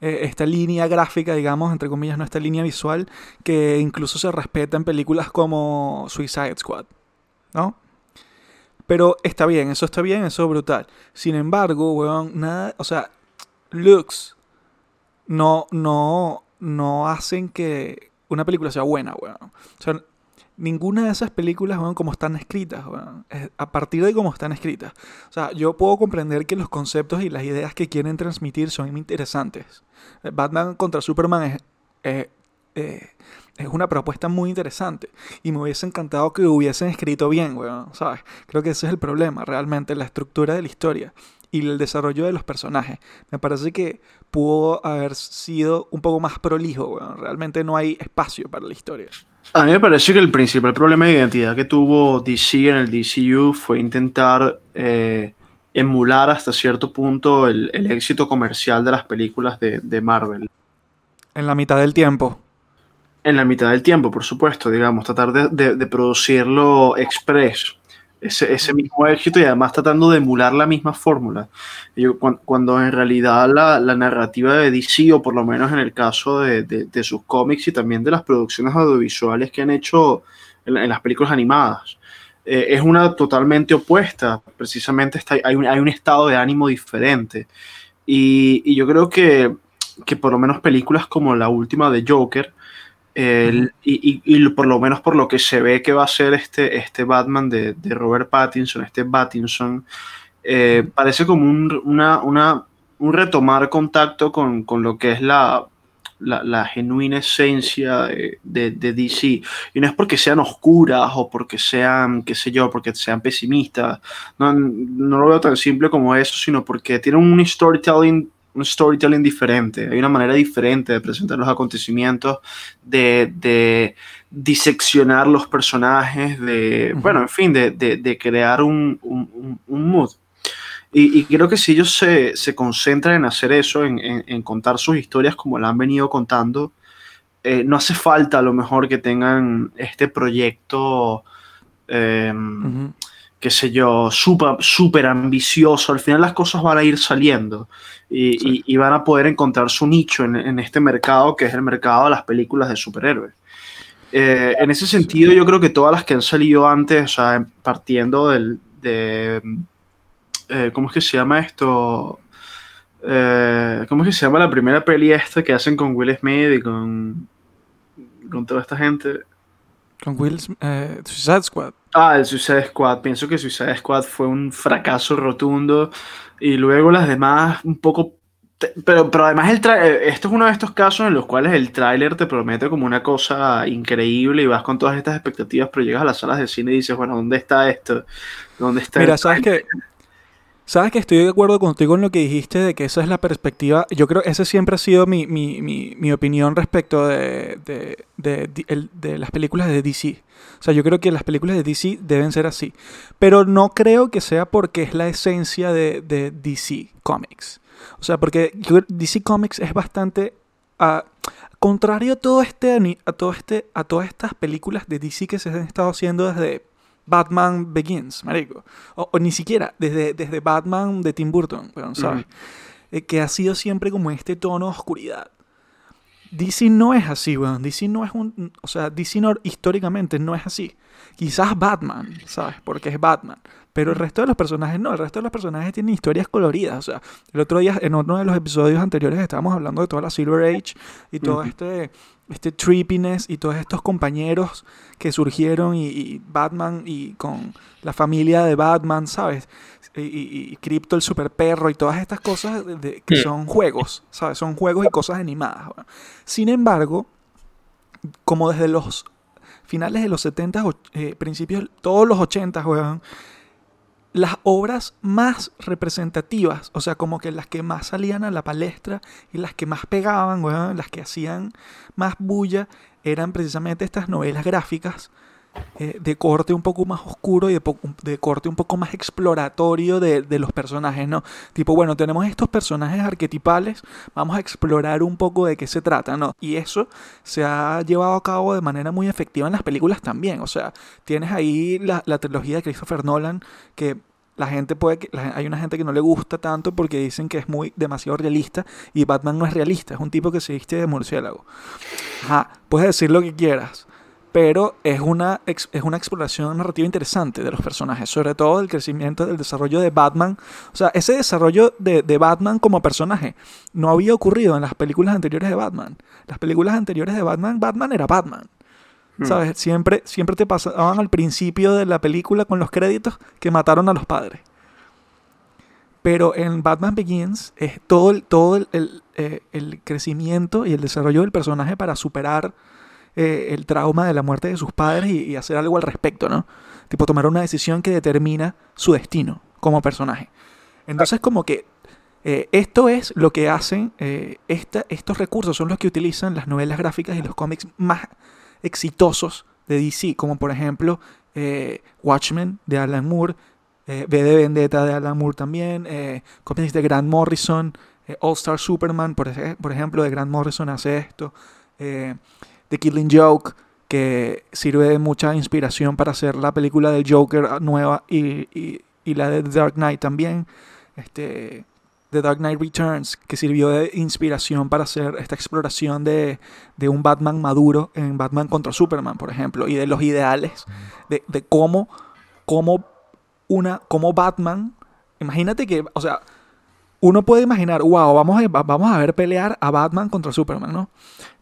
[SPEAKER 2] eh, esta línea gráfica, digamos, entre comillas, no esta línea visual, que incluso se respeta en películas como Suicide Squad, ¿no? Pero está bien, eso está bien, eso es brutal. Sin embargo, weón, nada, o sea, looks no, no, no hacen que una película sea buena, weón. O sea, ninguna de esas películas, weón, como están escritas, weón, a partir de cómo están escritas. O sea, yo puedo comprender que los conceptos y las ideas que quieren transmitir son interesantes. Batman contra Superman es, eh, eh, es una propuesta muy interesante. Y me hubiese encantado que hubiesen escrito bien, weón, ¿sabes? Creo que ese es el problema, realmente, la estructura de la historia y el desarrollo de los personajes. Me parece que pudo haber sido un poco más prolijo, weón. Realmente no hay espacio para la historia.
[SPEAKER 3] A mí me parece que el principal problema de identidad que tuvo DC en el DCU fue intentar eh, emular hasta cierto punto el, el éxito comercial de las películas de, de Marvel.
[SPEAKER 2] En la mitad del tiempo.
[SPEAKER 3] En la mitad del tiempo, por supuesto, digamos, tratar de, de- de producirlo express, ese, ese mismo éxito y además tratando de emular la misma fórmula. Yo, cuan- cuando, en realidad la, la narrativa de DC, o por lo menos en el caso de, de- de sus cómics y también de las producciones audiovisuales que han hecho en, en las películas animadas, eh, es una totalmente opuesta. Precisamente está, hay, un, hay un estado de ánimo diferente. Y, y yo creo que, que por lo menos películas como la última de Joker, el- y, y- y por lo menos por lo que se ve que va a ser este, este Batman de, de Robert Pattinson, este Pattinson, eh, parece como un, una, una- un retomar contacto con, con lo que es la, la, la genuina esencia de, de- de DC. Y no es porque sean oscuras o porque sean, qué sé yo, porque sean pesimistas. No, no lo veo tan simple como eso, sino porque tienen un storytelling, un storytelling diferente. Hay una manera diferente de presentar los acontecimientos, de, de diseccionar los personajes, de,
[SPEAKER 2] Ujú.
[SPEAKER 3] bueno, en fin, de, de- de crear un, un- un- mood. Y, y creo que si ellos se, se concentran en hacer eso, en, en- en contar sus historias como la han venido contando, eh, no hace falta a lo mejor que tengan este proyecto, eh,
[SPEAKER 2] Ujú.
[SPEAKER 3] Qué sé yo, súper súper ambicioso. Al final las cosas van a ir saliendo y,
[SPEAKER 2] Sí.
[SPEAKER 3] y- y van a poder encontrar su nicho en, en este mercado que es el mercado de las películas de superhéroes. Eh, en ese sentido, yo creo que todas las que han salido antes, o sea, partiendo del, de, eh, ¿cómo es que se llama esto? Eh, ¿Cómo es que se llama la primera peli esta que hacen con Will Smith y con, con toda esta gente?
[SPEAKER 2] Con Will eh, Suicide Squad.
[SPEAKER 3] Ah, el Suicide Squad. Pienso que Suicide Squad fue un fracaso rotundo y luego las demás un poco... Pero, pero además el tra- eh, esto es uno de estos casos en los cuales el tráiler te promete como una cosa increíble y vas con todas estas expectativas, pero llegas a las salas de cine y dices, bueno, ¿dónde está esto? ¿Dónde está
[SPEAKER 2] Mira,
[SPEAKER 3] el
[SPEAKER 2] sabes que sabes que estoy de acuerdo contigo en lo que dijiste de que esa es la perspectiva. Yo creo que esa siempre ha sido mi, mi, mi, mi opinión respecto de, de, de, el- de las películas de DC. O sea, yo creo que las películas de DC deben ser así. Pero no creo que sea porque es la esencia de, DC Comics. O sea, porque DC Comics es bastante. ah, contrario a todo este a todo este a todas estas películas de DC que se han estado haciendo desde Batman Begins, marico. O, o ni siquiera, desde, desde Batman de Tim Burton, weón, ¿sabes? Eh, que ha sido siempre como este tono de oscuridad. DC no es así, weón. DC no es un... O sea, DC no- históricamente no es así. Quizás Batman, ¿sabes? Porque es Batman. Pero el resto de los personajes no. El resto de los personajes tienen historias coloridas. O sea, el otro día, en uno de los episodios anteriores, estábamos hablando de toda la Silver Age y todo este... este trippiness y todos estos compañeros que surgieron y, y Batman y con la familia de Batman, ¿sabes? Y, y, y Crypto el super perro y todas estas cosas de- de- que
[SPEAKER 4] Mm.
[SPEAKER 2] son juegos, ¿sabes? Son juegos y cosas animadas. Sin embargo, como desde los finales de los 70, och- eh, principios, todos los 80, weón, las obras más representativas, o sea, como que las que más salían a la palestra y las que más pegaban, las que hacían más bulla, eran precisamente estas novelas gráficas eh, de corte un poco más oscuro y de, corte un poco más exploratorio de, los personajes, ¿no? Tipo, bueno, tenemos estos personajes arquetipales, vamos a explorar un poco de qué se trata, ¿no? Y eso se ha llevado a cabo de manera muy efectiva en las películas también, o sea, tienes ahí la, la trilogía de Christopher Nolan que la gente puede hay una gente que no le gusta tanto porque dicen que es muy demasiado realista y Batman no es realista, es un tipo que se viste de murciélago. Ajá, puedes decir lo que quieras, pero es una, es una exploración narrativa interesante de los personajes, sobre todo el crecimiento del desarrollo de Batman. O sea, ese desarrollo de, de Batman como personaje no había ocurrido en las películas anteriores de Batman. Las películas anteriores de Batman, Batman era Batman.
[SPEAKER 3] Hmm.
[SPEAKER 2] ¿Sabes? Siempre, siempre te pasaban al principio de la película con los créditos que mataron a los padres. Pero en Batman Begins es todo el, todo el, el, eh, el crecimiento y el desarrollo del personaje para superar eh, el trauma de la muerte de sus padres y, y hacer algo al respecto, ¿no? Tipo tomar una decisión que determina su destino como personaje. Entonces como que eh, esto es lo que hacen, eh, esta- estos recursos son los que utilizan las novelas gráficas y los cómics más exitosos de DC, como por ejemplo Watchmen de Alan Moore, eh, V de Vendetta de Alan Moore también, eh, cómics de Grant Morrison, eh, All Star Superman, por, ej- por ejemplo, de Grant Morrison hace esto, The Killing Joke, que sirve de mucha inspiración para hacer la película del Joker nueva y, y- y la de The Dark Knight también. Este, The Dark Knight Returns, que sirvió de inspiración para hacer esta exploración de, de un Batman maduro en Batman contra Superman, por ejemplo, y de los ideales de, de cómo, cómo una, cómo Batman, imagínate que, o sea, uno puede imaginar, wow, vamos a, va- vamos a ver pelear a Batman contra Superman, ¿no?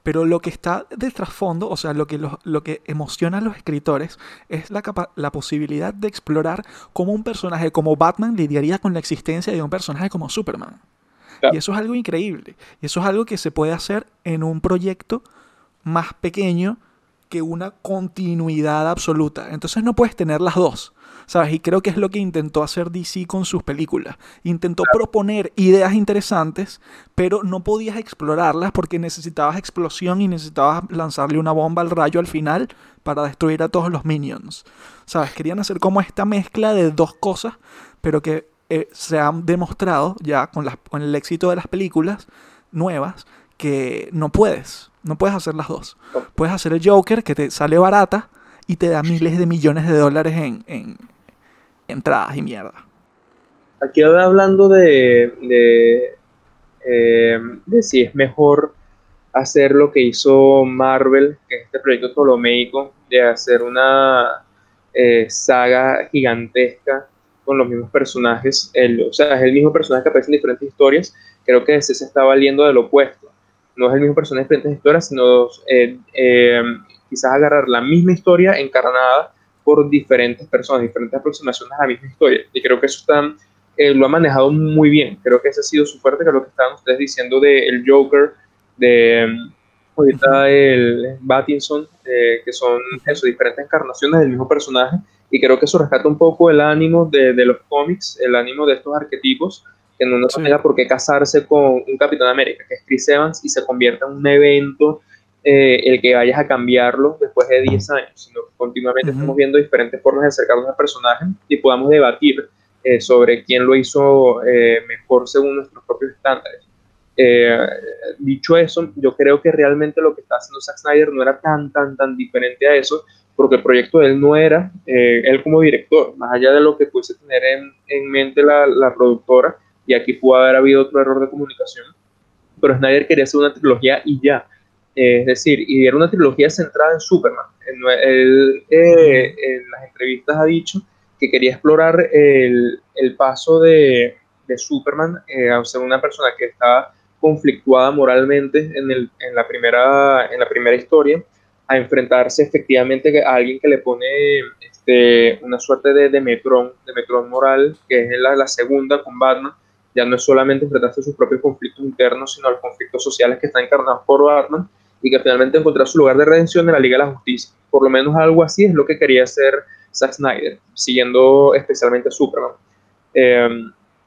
[SPEAKER 2] Pero lo que está de trasfondo, o sea, lo que, los- lo que emociona a los escritores es la, capa- la posibilidad de explorar cómo un personaje como Batman lidiaría con la existencia de un personaje como Superman.
[SPEAKER 4] Claro.
[SPEAKER 2] Y eso es algo increíble. Y eso es algo que se puede hacer en un proyecto más pequeño que una continuidad absoluta. Entonces no puedes tener las dos. ¿Sabes? Y creo que es lo que intentó hacer DC con sus películas. Intentó proponer ideas interesantes, pero no podías explorarlas porque necesitabas explosión y necesitabas lanzarle una bomba al rayo al final para destruir a todos los minions. ¿Sabes? Querían hacer como esta mezcla de dos cosas, pero que eh, se han demostrado ya con, con el éxito de las películas nuevas que no puedes. No puedes hacer las dos. Puedes hacer el Joker que te sale barata y te da miles de millones de dólares en, en entradas y mierda.
[SPEAKER 4] Aquí hablando de, de, eh, de si es mejor hacer lo que hizo Marvel, que es este proyecto ptolomeico, de hacer una eh, saga gigantesca con los mismos personajes. O sea, es el mismo personaje que aparece en diferentes historias. Creo que se está valiendo del opuesto. No es el mismo personaje en diferentes historias, sino eh, quizás agarrar la misma historia encarnada por diferentes personas, diferentes aproximaciones a la misma historia. Y creo que eso está, eh, lo ha manejado muy bien. Creo que ese ha sido su fuerte, que lo que estaban ustedes diciendo del Joker, de um, ahorita el Battinson, eh, que son eso, diferentes encarnaciones del mismo personaje. Y creo que eso rescata un poco el ánimo de, de los cómics, el ánimo de estos arquetipos, que no, no
[SPEAKER 2] Sí.
[SPEAKER 4] tenga por qué casarse con un Capitán América, que es Chris Evans, y se convierta en un evento eh, el que vayas a cambiarlo después de 10 años, sino que continuamente
[SPEAKER 2] Ujú.
[SPEAKER 4] estamos viendo diferentes formas de acercarnos al personaje y podamos debatir eh, sobre quién lo hizo eh, mejor según nuestros propios estándares. Eh, dicho eso, yo creo que realmente lo que está haciendo Zack Snyder no era tan, tan, tan diferente a eso, porque el proyecto de él no era eh, él como director, más allá de lo que pudiese tener en, en mente la, la productora, y aquí pudo haber habido otro error de comunicación, pero Snyder quería hacer una trilogía y ya. Es decir, era una trilogía centrada en Superman. Él eh, en las entrevistas ha dicho que quería explorar el, el paso de, de Superman eh, a ser una persona que estaba conflictuada moralmente en, el, en, la, primera, en la primera historia, a enfrentarse efectivamente a alguien que le pone este, una suerte de, de metrón, de metrón moral, que es la, la segunda con Batman, ya no es solamente enfrentarse a sus propios conflictos internos, sino a los conflictos sociales que están encarnados por Batman y que finalmente encontrar su lugar de redención en la Liga de la Justicia. Por lo menos algo así es lo que quería hacer Zack Snyder, siguiendo especialmente a Superman. Eh,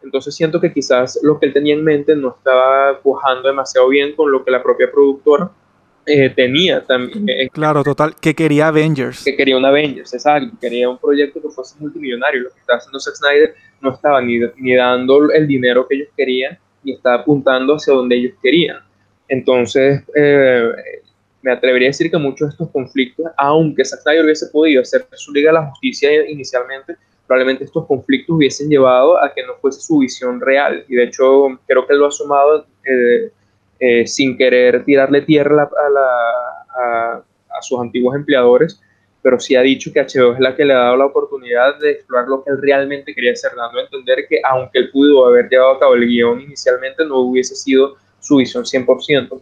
[SPEAKER 4] entonces siento que quizás lo que él tenía en mente no estaba cuajando demasiado bien con lo que la propia productora eh, tenía también. Eh,
[SPEAKER 2] claro, total, que quería Avengers.
[SPEAKER 4] Que quería un Avengers, exacto, quería un proyecto que fuese multimillonario. Lo que estaba haciendo Zack Snyder no estaba ni, ni dando el dinero que ellos querían, ni estaba apuntando hacia donde ellos querían. Entonces, eh, me atrevería a decir que muchos de estos conflictos, aunque Zack hubiese podido hacer su Liga de la Justicia inicialmente, probablemente estos conflictos hubiesen llevado a que no fuese su visión real. Y de hecho, creo que él lo ha sumado eh, eh, sin querer tirarle tierra a, a, sus antiguos empleadores, pero sí ha dicho que HBO es la que le ha dado la oportunidad de explorar lo que él realmente quería hacer, dando a entender que aunque él pudo haber llevado a cabo el guion inicialmente, no hubiese sido su visión 100%.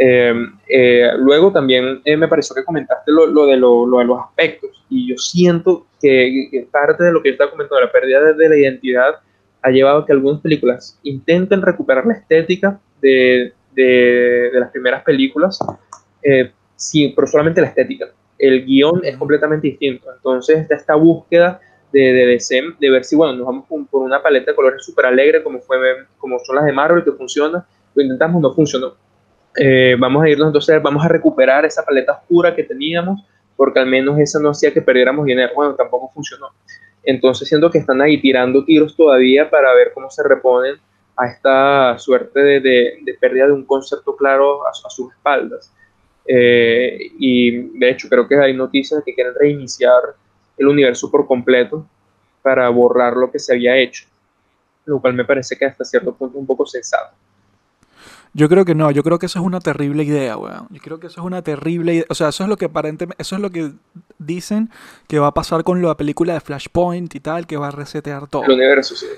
[SPEAKER 4] Eh, eh, luego también eh, me pareció que comentaste lo, lo de, lo, lo, de los aspectos y yo siento que, parte de lo que está comentando, la pérdida de, la identidad, ha llevado a que algunas películas intenten recuperar la estética de, de, de las primeras películas, sí, pero solamente la estética. El guion es completamente distinto, entonces está esta búsqueda de, de de ver si, bueno, nos vamos por una paleta de colores súper alegre como, fue, como son las de Marvel, que funciona, lo intentamos, no funcionó eh, vamos a irnos entonces, vamos a recuperar esa paleta oscura que teníamos, porque al menos esa no hacía que perdiéramos dinero. Bueno, tampoco funcionó. Entonces siento que están ahí tirando tiros todavía para ver cómo se reponen a esta suerte de, de, pérdida de un concepto claro a, sus espaldas. Eh, y de hecho creo que hay noticias de que quieren reiniciar el universo por completo para borrar lo que se había hecho, lo cual me parece que hasta cierto punto un poco sensato.
[SPEAKER 2] Yo creo que no, yo creo que eso es una terrible idea, weón. Yo creo que eso es una terrible idea. O sea, eso es lo que aparentemente, eso es lo que dicen que va a pasar con la película de Flashpoint y tal, que va a resetear todo.
[SPEAKER 4] El universo, sí.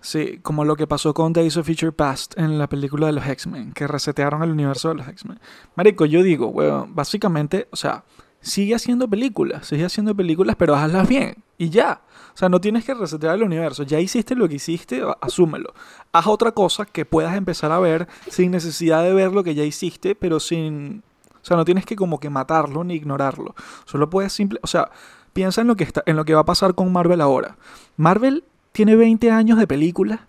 [SPEAKER 2] Sí, como lo que pasó con Days of Future Past en la película de los X-Men, que resetearon el universo de los X-Men. Marico, yo digo, weón, básicamente, o sea, sigue haciendo películas, sigue haciendo películas, pero hazlas bien y ya. O sea, no tienes que resetear el universo. Ya hiciste lo que hiciste, asúmelo. Haz otra cosa que puedas empezar a ver sin necesidad de ver lo que ya hiciste, pero sin... O sea, no tienes que como que matarlo ni ignorarlo. Solo puedes simple... O sea, piensa en lo que, está, en lo que va a pasar con Marvel ahora. Marvel tiene 20 años de películas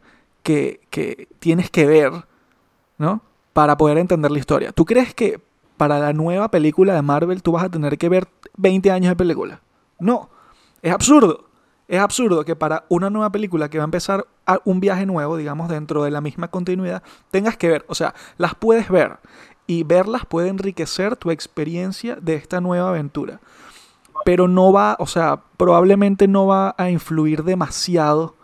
[SPEAKER 2] que, que tienes que ver, ¿no? Para poder entender la historia. ¿Tú crees que para la nueva película de Marvel tú vas a tener que ver 20 años de película. No, es absurdo. Es absurdo que para una nueva película que va a empezar un viaje nuevo, digamos, dentro de la misma continuidad, tengas que ver, o sea, las puedes ver y verlas puede enriquecer tu experiencia de esta nueva aventura. Pero no va, o sea, probablemente no va a influir demasiado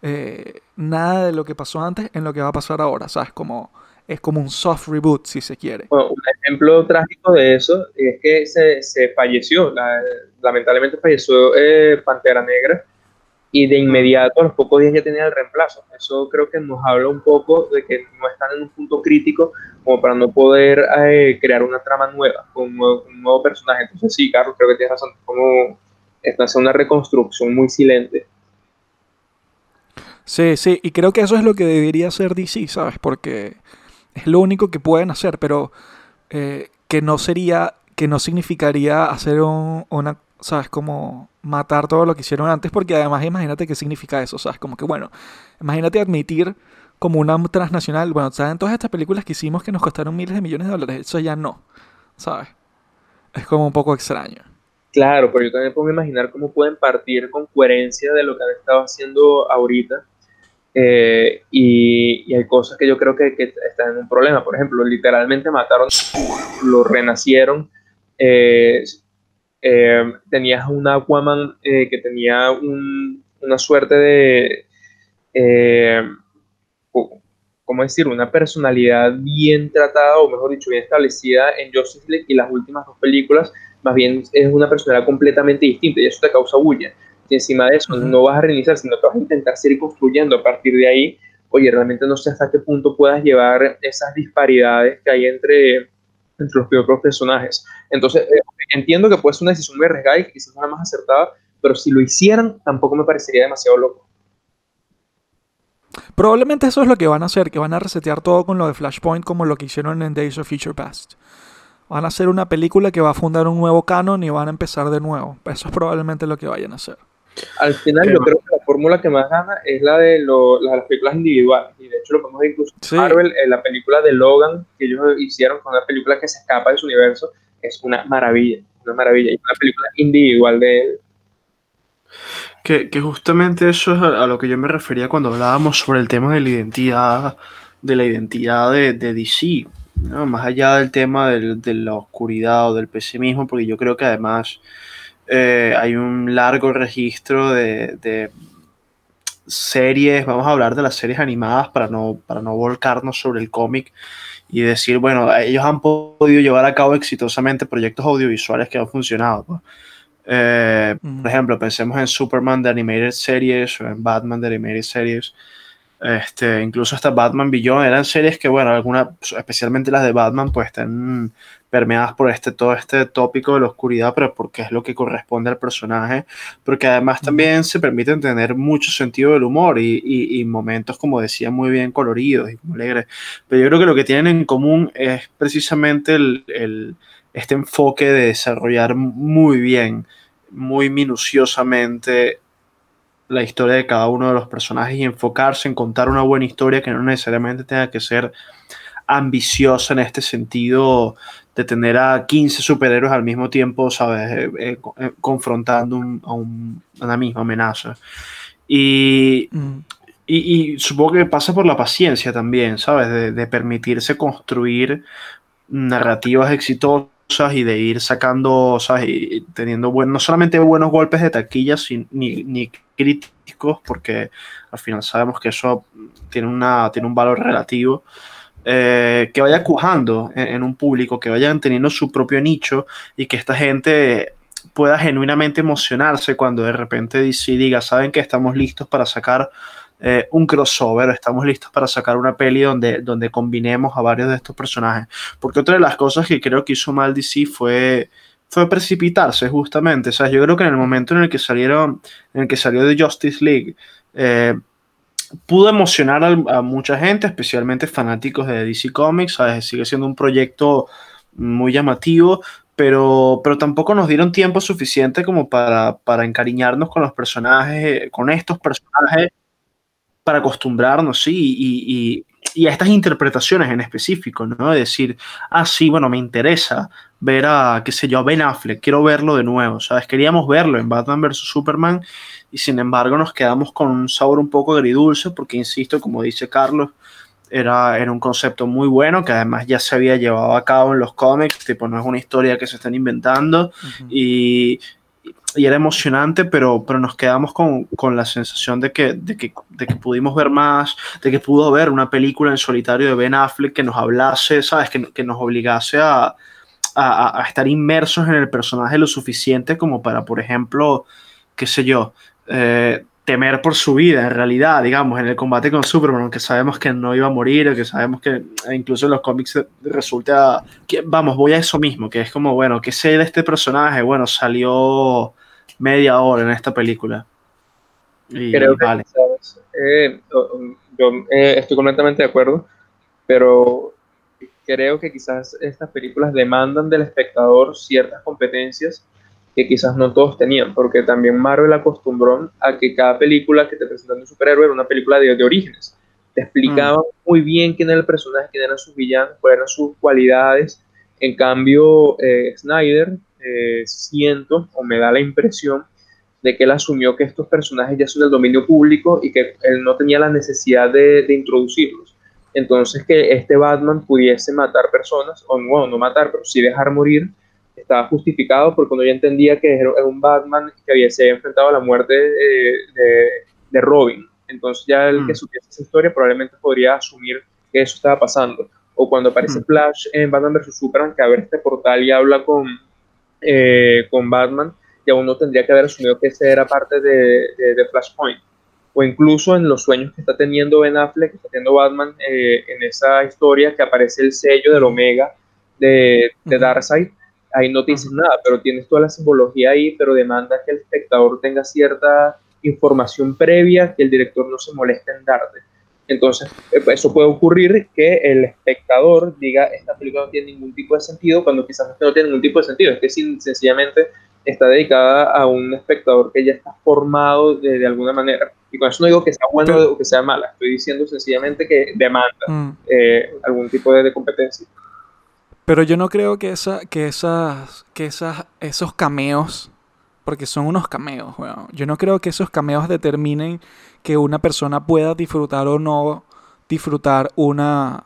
[SPEAKER 2] eh, nada de lo que pasó antes en lo que va a pasar ahora, ¿sabes? Como es como un soft reboot, si se quiere.
[SPEAKER 4] un ejemplo trágico de eso es que se, se falleció, lamentablemente falleció eh, Pantera Negra y de inmediato, a los pocos días ya tenía el reemplazo. Eso creo que nos habla un poco de que no están en un punto crítico como para no poder eh, crear una trama nueva, con un nuevo, personaje. Entonces sí, Carlos, creo que tienes razón, como esta es una reconstrucción muy silente.
[SPEAKER 2] Sí, sí, y creo que eso es lo que debería hacer DC, ¿sabes? Porque es lo único que pueden hacer, pero eh, que no sería, que no significaría hacer un, una, ¿sabes? Como matar todo lo que hicieron antes, porque además imagínate qué significa eso, ¿sabes? Como que, bueno, imagínate admitir como una transnacional, bueno, ¿saben todas estas películas que hicimos que nos costaron miles de millones de dólares? Eso ya no, ¿sabes? Es como un poco extraño.
[SPEAKER 4] Claro, pero yo también puedo imaginar cómo pueden partir con coherencia de lo que han estado haciendo ahorita eh, y, hay cosas que yo creo que, están en un problema. Por ejemplo, literalmente mataron, lo renacieron. Eh, eh, tenías un Aquaman que tenía una suerte de, ¿cómo decir? Una personalidad bien tratada, o mejor dicho, bien establecida en Justice League y las últimas dos películas, más bien es una personalidad completamente distinta y eso te causa bulla y encima de eso no vas a reiniciar, sino que vas a intentar seguir construyendo a partir de ahí, oye, realmente no sé hasta qué punto puedas llevar esas disparidades que hay entre, entre los propios personajes. Entonces, eh, entiendo que puede ser una decisión muy arriesgada y quizás no la más acertada, pero si lo hicieran, tampoco me parecería demasiado loco.
[SPEAKER 2] Probablemente eso es lo que van a hacer, que van a resetear todo con lo de Flashpoint como lo que hicieron en Days of Future Past. Van a hacer una película que va a fundar un nuevo canon y van a empezar de nuevo. Eso es probablemente lo que vayan a hacer.
[SPEAKER 4] Al final yo creo que la fórmula que más gana es la de las películas individuales. Y de hecho lo podemos ver incluso en Marvel, en la película de Logan que ellos hicieron con una película que se escapa de su universo, es una maravilla, una maravilla. Y una película individual de él.
[SPEAKER 3] Que, que, justamente eso es a, lo que yo me refería cuando hablábamos sobre el tema de la identidad, de la identidad de, de DC, ¿no? más allá del tema del, de la oscuridad o del pesimismo, porque yo creo que además eh, hay un largo registro de, de, series, vamos a hablar de las series animadas para no, para no volcarnos sobre el cómic y decir, bueno, ellos han podido llevar a cabo exitosamente proyectos audiovisuales que han funcionado. Pues. Eh, por ejemplo, pensemos en Superman de Animated Series o en Batman de Animated Series. Este, incluso hasta Batman Beyond eran series que, bueno, algunas, especialmente las de Batman, pues están permeadas por este, todo este tópico de la oscuridad, pero porque es lo que corresponde al personaje, porque además también se permiten tener mucho sentido del humor y, y, momentos, como decía, muy bien coloridos y alegres. Pero yo creo que lo que tienen en común es precisamente el, el este enfoque de desarrollar muy bien, muy minuciosamente la historia de cada uno de los personajes y enfocarse en contar una buena historia que no necesariamente tenga que ser ambiciosa en este sentido de tener a 15 superhéroes al mismo tiempo, ¿sabes? Eh, eh, eh, confrontando a, una misma amenaza. Y, mm. y, supongo que pasa por la paciencia también, ¿sabes? De, de permitirse construir narrativas exitosas y de ir sacando, ¿sabes? Y teniendo buen, no solamente buenos golpes de taquilla, ni, ni críticos, porque al final sabemos que eso tiene, una, tiene un valor relativo. Eh, que vaya cujando en, un público, que vayan teniendo su propio nicho y que esta gente pueda genuinamente emocionarse cuando de repente diga, saben que estamos listos para sacar eh, un crossover, estamos listos para sacar una peli donde, donde combinemos a varios de estos personajes. Porque otra de las cosas que creo que hizo mal DC fue, fue precipitarse justamente. O yo creo que en el momento en el que salieron, en el que salió de Justice League, eh, pudo emocionar a, mucha gente, especialmente fanáticos de DC Comics. Sigue siendo un proyecto muy llamativo, pero, pero tampoco nos dieron tiempo suficiente como para, para encariñarnos con los personajes, con estos personajes para acostumbrarnos, sí, y, y, a estas interpretaciones en específico, ¿no? De decir, ah, sí, bueno, me interesa ver a, qué sé yo, a Ben Affleck, quiero verlo de nuevo, ¿sabes? Queríamos verlo en Batman vs. Superman y sin embargo nos quedamos con un sabor un poco agridulce porque, insisto, como dice Carlos, era, era un concepto muy bueno que además ya se había llevado a cabo en los cómics, tipo, no es una historia que se están inventando y, y era emocionante, pero, pero nos quedamos con, con la sensación de que, de, que, de que pudimos ver más, de que pudo ver una película en solitario de Ben Affleck que nos hablase, ¿sabes? Que, que nos obligase a, a, a, estar inmersos en el personaje lo suficiente como para, por ejemplo, qué sé yo, eh, temer por su vida, en realidad, digamos, en el combate con Superman, aunque sabemos que no iba a morir, que sabemos que incluso en los cómics resulta que, vamos, voy a eso mismo, que es como, bueno, ¿qué sé de este personaje? Bueno, salió media hora en esta película.
[SPEAKER 4] Y, Creo que vale. Eh, yo eh, estoy completamente de acuerdo, pero creo que quizás estas películas demandan del espectador ciertas competencias que quizás no todos tenían, porque también Marvel acostumbró a que cada película que te presentan un superhéroe era una película de, de orígenes. Te explicaban mm. muy bien quién era el personaje, quién eran sus villanos, cuáles eran sus cualidades. En cambio, eh, Snyder, eh, siento o me da la impresión de que él asumió que estos personajes ya son del dominio público y que él no tenía la necesidad de, de introducirlos. Entonces, que este Batman pudiese matar personas, o bueno, no matar, pero sí dejar morir estaba justificado porque uno ya entendía que era un Batman que había, se había enfrentado a la muerte de, de, Robin. Entonces ya el que mm. supiese esa historia probablemente podría asumir que eso estaba pasando. O cuando aparece mm. Flash en Batman vs. Superman, que abre este portal y habla con, eh, con Batman, ya uno tendría que haber asumido que ese era parte de, de, Flashpoint. o incluso en los sueños que está teniendo Ben Affleck, que está teniendo Batman, eh, en esa historia que aparece el sello del Omega de, de Darkseid, ahí no te dicen nada, pero tienes toda la simbología ahí, pero demanda que el espectador tenga cierta información previa que el director no se moleste en darte. Entonces, eh, eso puede ocurrir que el espectador diga, esta película no tiene ningún tipo de sentido, cuando quizás no tiene ningún tipo de sentido, es que sencillamente está dedicada a un espectador que ya está formado de, alguna manera. Y con eso no digo que sea bueno o que sea mala, estoy diciendo sencillamente que demanda mm. eh, algún tipo de, competencia.
[SPEAKER 2] Pero yo no creo que, esa, que, esas, que esas, esos cameos, porque son unos cameos, yo no creo que esos cameos determinen que una persona pueda disfrutar o no disfrutar una,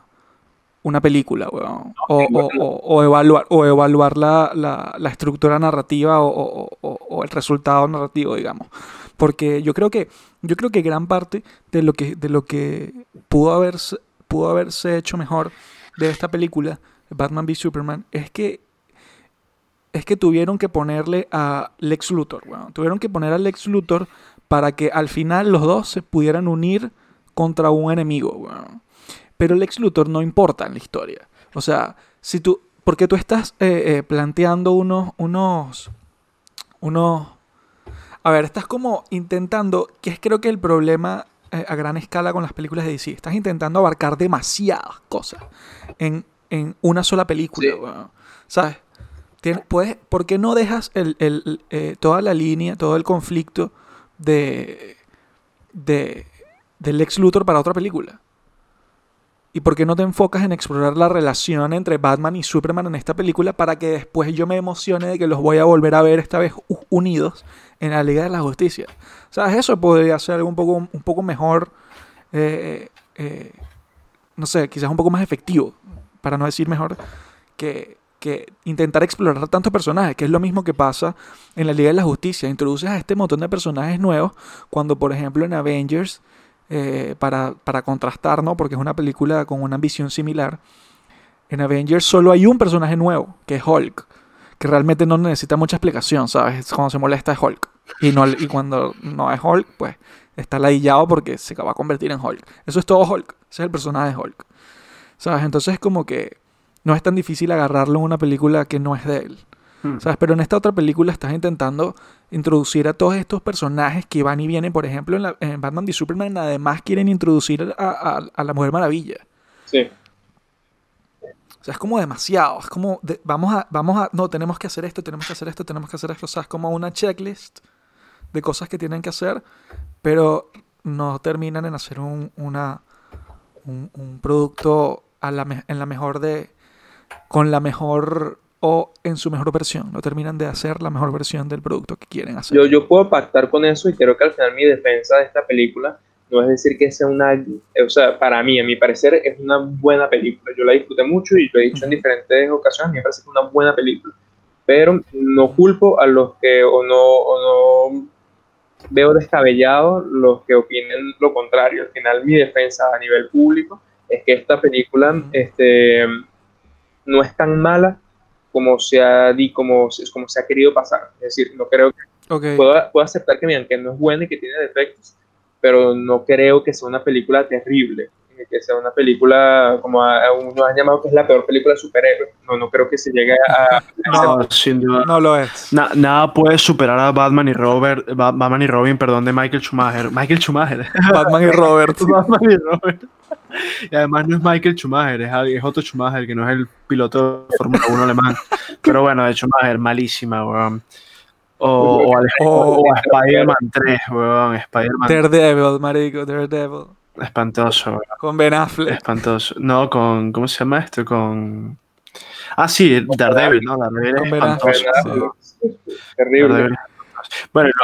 [SPEAKER 2] una película, weón. O, evaluar, o evaluar la, estructura narrativa o, el resultado narrativo, digamos. Porque yo creo que, yo creo que gran parte de lo que, de lo que pudo, haberse, pudo haberse hecho mejor de esta película, Batman v Superman, es que es que tuvieron que ponerle a Lex Luthor, weón. Tuvieron que poner a Lex Luthor para que al final los dos se pudieran unir contra un enemigo, weón. Pero el ex Luthor no importa en la historia. O sea, si tú. Porque tú estás eh, eh, planteando unos. unos. unos. A ver, estás como intentando. Que es creo que el problema eh, a gran escala con las películas de DC. Estás intentando abarcar demasiadas cosas en, una sola película. ¿Sabes? Puedes, ¿Por qué no dejas el, toda la línea, todo el conflicto de, de, del ex Luthor para otra película? ¿Y por qué no te enfocas en explorar la relación entre Batman y Superman en esta película para que después yo me emocione de que los voy a volver a ver esta vez unidos en la Liga de la Justicia? ¿Sabes? Eso podría ser un poco, un poco mejor, eh, eh, no sé, quizás un poco más efectivo, para no decir mejor, que, que intentar explorar tantos personajes, que es lo mismo que pasa en la Liga de la Justicia. Introduces a este montón de personajes nuevos cuando, por ejemplo, en Avengers eh, para, contrastar, ¿no? Porque es una película con una ambición similar. En Avengers solo hay un personaje nuevo, que es Hulk, que realmente no necesita mucha explicación, ¿sabes? Cuando se molesta es Hulk. Y, no, y cuando no es Hulk, pues está ladillado porque se va a convertir en Hulk. Eso es todo Hulk. Ese es el personaje de Hulk. ¿Sabes? Entonces como que no es tan difícil agarrarlo en una película que no es de él. Hmm. ¿Sabes? Pero en esta otra película estás intentando introducir a todos estos personajes que van y vienen. Por ejemplo, en, la, en Batman y Superman, además quieren introducir a, la Mujer Maravilla.
[SPEAKER 4] Sí.
[SPEAKER 2] O sea, es como demasiado. Es como, vamos a, vamos a, no, tenemos que hacer esto, tenemos que hacer esto, tenemos que hacer esto. O sea, es como una checklist de cosas que tienen que hacer, pero no terminan en hacer un, una, un, producto a la, en la mejor de, con la mejor o en su mejor versión, no terminan de hacer la mejor versión del producto que quieren hacer.
[SPEAKER 4] Yo, yo puedo pactar con eso y creo que al final mi defensa de esta película no es decir que sea una, o sea, para mí, a mi parecer, es una buena película. Yo la disfruté mucho y lo he dicho en diferentes ocasiones, a mí me parece que es una buena película. Pero no culpo a los que, o no, o no veo descabellados los que opinen lo contrario. Al final, mi defensa a nivel público es que esta película este, no es tan mala como se ha, como, como se ha querido pasar. Es decir, no creo que... Puedo, puedo, aceptar que, miren, que no es buena y que tiene defectos, pero no creo que sea una película terrible, que sea una película como uno ha llamado que es la peor película de superhéroes. No, no creo que se llegue a...
[SPEAKER 3] no, sin duda.
[SPEAKER 2] No lo es.
[SPEAKER 3] nada puede superar a Batman y Robert, Batman y Robin, perdón, de Michael Schumacher. Michael Schumacher.
[SPEAKER 2] Batman y Robert.
[SPEAKER 3] Batman y Robert. Y además no es Michael Schumacher, es, es Otto Schumacher, que no es el piloto de Fórmula 1 alemán. Pero bueno, de Schumacher, malísima, weón. O, o, Spider-Man 3, weón. Spider-Man.
[SPEAKER 2] Daredevil, marico, Daredevil.
[SPEAKER 3] Espantoso, weón.
[SPEAKER 2] Con Ben Affleck.
[SPEAKER 3] Espantoso. No, con. ¿Cómo se llama esto? Con. Ah, sí, Daredevil, ¿no? Daredevil es espantoso.
[SPEAKER 4] Terrible.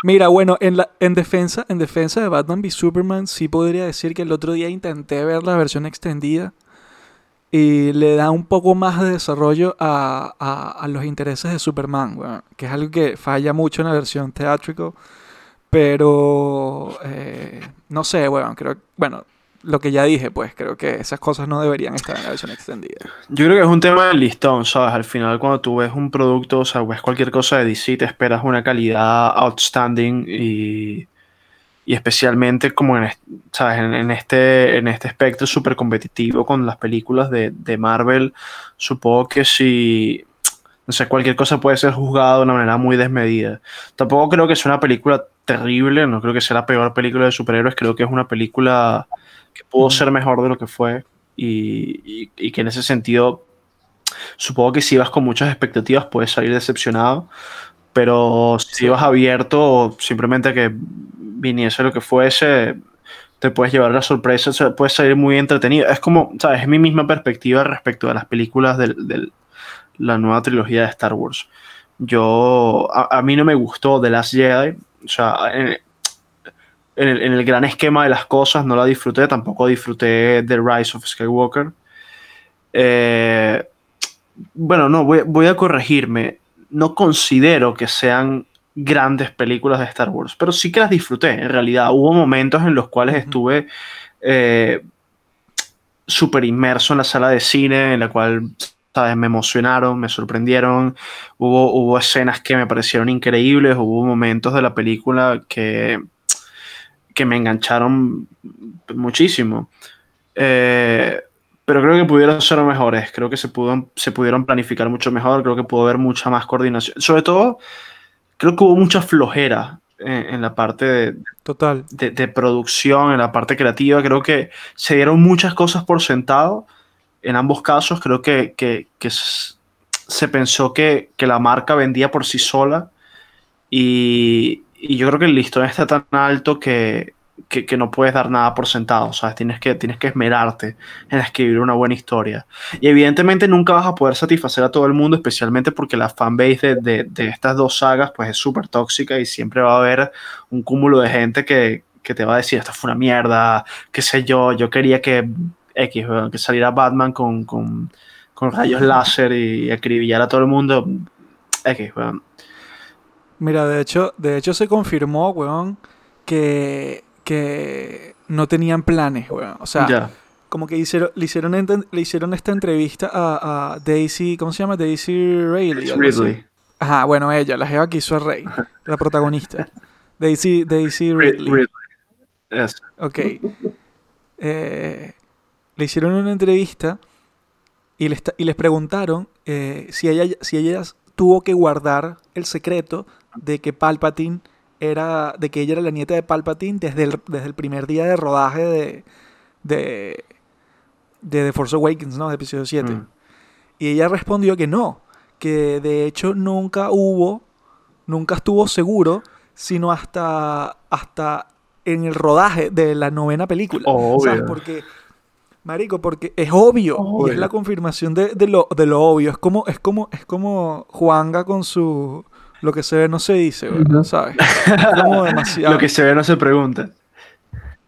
[SPEAKER 2] Mira, bueno, en, la, en, defensa, en defensa de Batman v Superman, sí podría decir que el otro día intenté ver la versión extendida y le da un poco más de desarrollo a, los intereses de Superman, que es algo que falla mucho en la versión teátrico. Pero, eh, no sé, bueno, creo, bueno, lo que ya dije, pues creo que esas cosas no deberían estar en la versión extendida.
[SPEAKER 3] Yo creo que es un tema del listón, ¿sabes? Al final, cuando tú ves un producto, o sea, ves cualquier cosa de DC, te esperas una calidad outstanding y, y especialmente como en, ¿sabes? en, este, en este espectro súper competitivo con las películas de, de, Marvel, supongo que si, no sé, cualquier cosa puede ser juzgada de una manera muy desmedida. Tampoco creo que sea una película terrible, no creo que sea la peor película de superhéroes, creo que es una película que pudo ser mejor de lo que fue y, y, que en ese sentido supongo que si vas con muchas expectativas puedes salir decepcionado, pero si vas abierto simplemente que viniese lo que fuese, te puedes llevar la sorpresa, puedes salir muy entretenido. Es como, ¿sabes? Es mi misma perspectiva respecto a las películas de la nueva trilogía de Star Wars. Yo, a, mí no me gustó The Last Jedi, o sea, en, el, gran esquema de las cosas no la disfruté, tampoco disfruté The Rise of Skywalker. Eh, bueno, no, voy, voy a corregirme. No considero que sean grandes películas de Star Wars, pero sí que las disfruté. En realidad, hubo momentos en los cuales estuve eh, súper inmerso en la sala de cine, en la cual ¿sabes? me emocionaron, me sorprendieron. Hubo, hubo escenas que me parecieron increíbles, hubo momentos de la película que, que me engancharon muchísimo. Eh, pero creo que pudieron ser mejores, creo que se, pudo, se pudieron planificar mucho mejor, creo que pudo haber mucha más coordinación. Sobre todo, creo que hubo mucha flojera en, la parte de,
[SPEAKER 2] Total.
[SPEAKER 3] De, producción, en la parte creativa. Creo que se dieron muchas cosas por sentado. En ambos casos, creo que, que, se pensó que, la marca vendía por sí sola. Y, yo creo que el listón está tan alto que, no puedes dar nada por sentado, ¿sabes? Tienes que, tienes que esmerarte en escribir una buena historia. Y evidentemente nunca vas a poder satisfacer a todo el mundo, especialmente porque la fanbase de, de, estas dos sagas pues es súper tóxica y siempre va a haber un cúmulo de gente que, que, te va a decir, esto fue una mierda, qué sé yo, yo quería que X, que saliera Batman con, con, con rayos láser y acribillara a todo el mundo. X,
[SPEAKER 2] Mira, de hecho, de hecho se confirmó, weón, que que no tenían planes, weón. O sea, como que hicieron, le, hicieron le hicieron esta entrevista a, Daisy, ¿cómo se llama? Daisy Ridley. Ajá, bueno, ella, la jeva que hizo a Rey, la protagonista. Daisy, Daisy Ridley. Ridley. Yes. Ok. Eh, le hicieron una entrevista y, y les preguntaron eh, si, ella, si ella tuvo que guardar el secreto de que Palpatine era de que ella era la nieta de Palpatine desde el, desde el primer día de rodaje de, de, de The Force Awakens, ¿no? De episodio 7. Mm. Y ella respondió que no, que de hecho nunca hubo, nunca estuvo seguro, sino hasta, hasta en el rodaje de la novena película. Obvio. Porque, marico, porque es obvio, y es la confirmación de, de, lo, de lo obvio. Es como, es como, es como Juanga con su lo que se ve no se dice, ¿sabes?
[SPEAKER 3] Como demasiado. lo que se ve no se pregunta.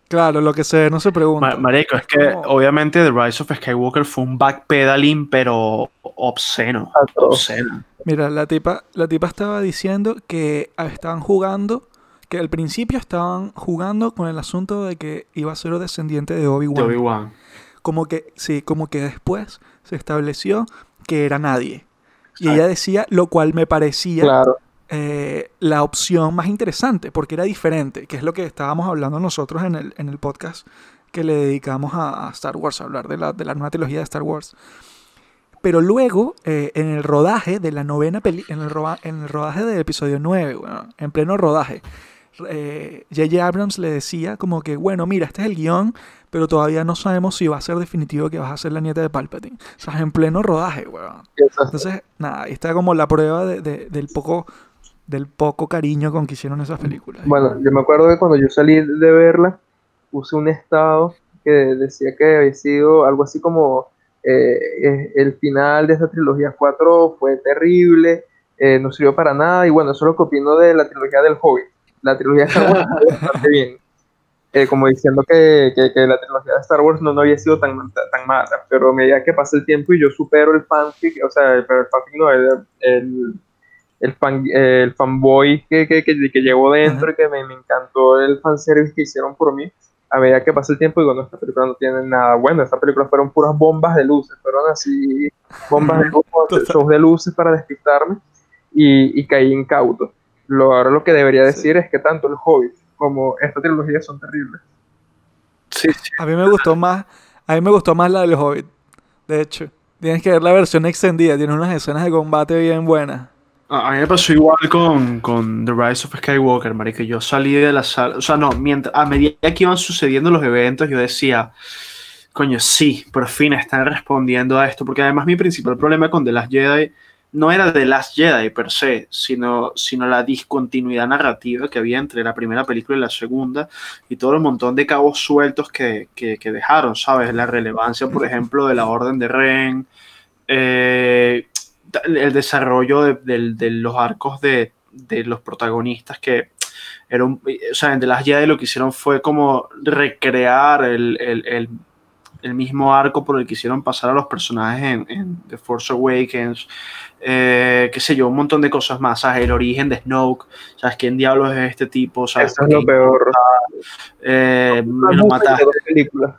[SPEAKER 2] Claro, lo que se ve no se pregunta.
[SPEAKER 3] Marico, es que obviamente The Rise of Skywalker fue un backpedaling, pero obsceno. Obsceno.
[SPEAKER 2] Mira, la tipa, la tipa estaba diciendo que estaban jugando, que al principio estaban jugando con el asunto de que iba a ser descendiente de Obi-Wan.
[SPEAKER 3] Obi-Wan.
[SPEAKER 2] Como que, sí, como que después se estableció que era nadie. Y ella decía, lo cual me parecía claro. Eh, la opción más interesante, porque era diferente, que es lo que estábamos hablando nosotros en el, en el podcast que le dedicamos a, Star Wars, a hablar de la, de la, nueva trilogía de Star Wars. Pero luego, eh, en el rodaje de la novena peli en, el en el rodaje del episodio 9, bueno, en pleno rodaje, J.J. Eh, Abrams le decía como que, bueno, mira, este es el guion, pero todavía no sabemos si va a ser definitivo que vas a ser la nieta de Palpatine. O sea, en pleno rodaje, weón. Entonces, nada, ahí está como la prueba de, del poco del poco cariño con que hicieron esas películas.
[SPEAKER 4] Bueno, yo me acuerdo que cuando yo salí de verla, puse un estado que decía que había sido algo así como eh, eh, el final de esta trilogía 4 fue terrible, eh, no sirvió para nada, y bueno, eso es lo que opino de la trilogía del Hobbit. La trilogía de Star Wars bastante bien. Como diciendo que, que, la trilogía de Star Wars no, no había sido tan, tan mala, pero a medida que pasa el tiempo y yo supero el fanfic, o sea, pero el fanfic no, el el, fan, el fanboy que, que, que, que llevo dentro y que me, me, encantó el fanservice que hicieron por mí. A medida que pasa el tiempo, digo, no, esta película no tiene nada bueno. Esta película fueron puras bombas de luces, fueron así, bombas de luces, shows de luces para despistarme y, y caí incauto. Lo, ahora lo que debería decir es que tanto el Hobbit como esta trilogía son terribles.
[SPEAKER 3] Sí, sí.
[SPEAKER 2] A mí me gustó más, a mí me gustó más la del Hobbit. De hecho, tienes que ver la versión extendida, tiene unas escenas de combate bien buenas.
[SPEAKER 3] A mí me pasó igual con, con The Rise of Skywalker, marica. Yo salí de la sala, o sea, no, mientras, a medida que iban sucediendo los eventos, yo decía, coño, sí, por fin están respondiendo a esto, porque además mi principal problema con The Last Jedi no era The Last Jedi per se, sino, sino la discontinuidad narrativa que había entre la primera película y la segunda, y todo el montón de cabos sueltos que, que, que dejaron, ¿sabes? La relevancia, por ejemplo, de la Orden de Ren, eh, el desarrollo de, de los arcos de, de los protagonistas que era un- o sea, en The Last Jedi lo que hicieron fue como recrear el, el- el- el mismo arco por el que hicieron pasar a los personajes en, en The Force Awakens, eh, qué sé yo, un montón de cosas más, ¿sabes? El origen de Snoke, ¿sabes? ¿Quién diablos es este tipo? ¿Sabes?
[SPEAKER 4] Eso es lo peor.
[SPEAKER 3] Eh, me lo mataste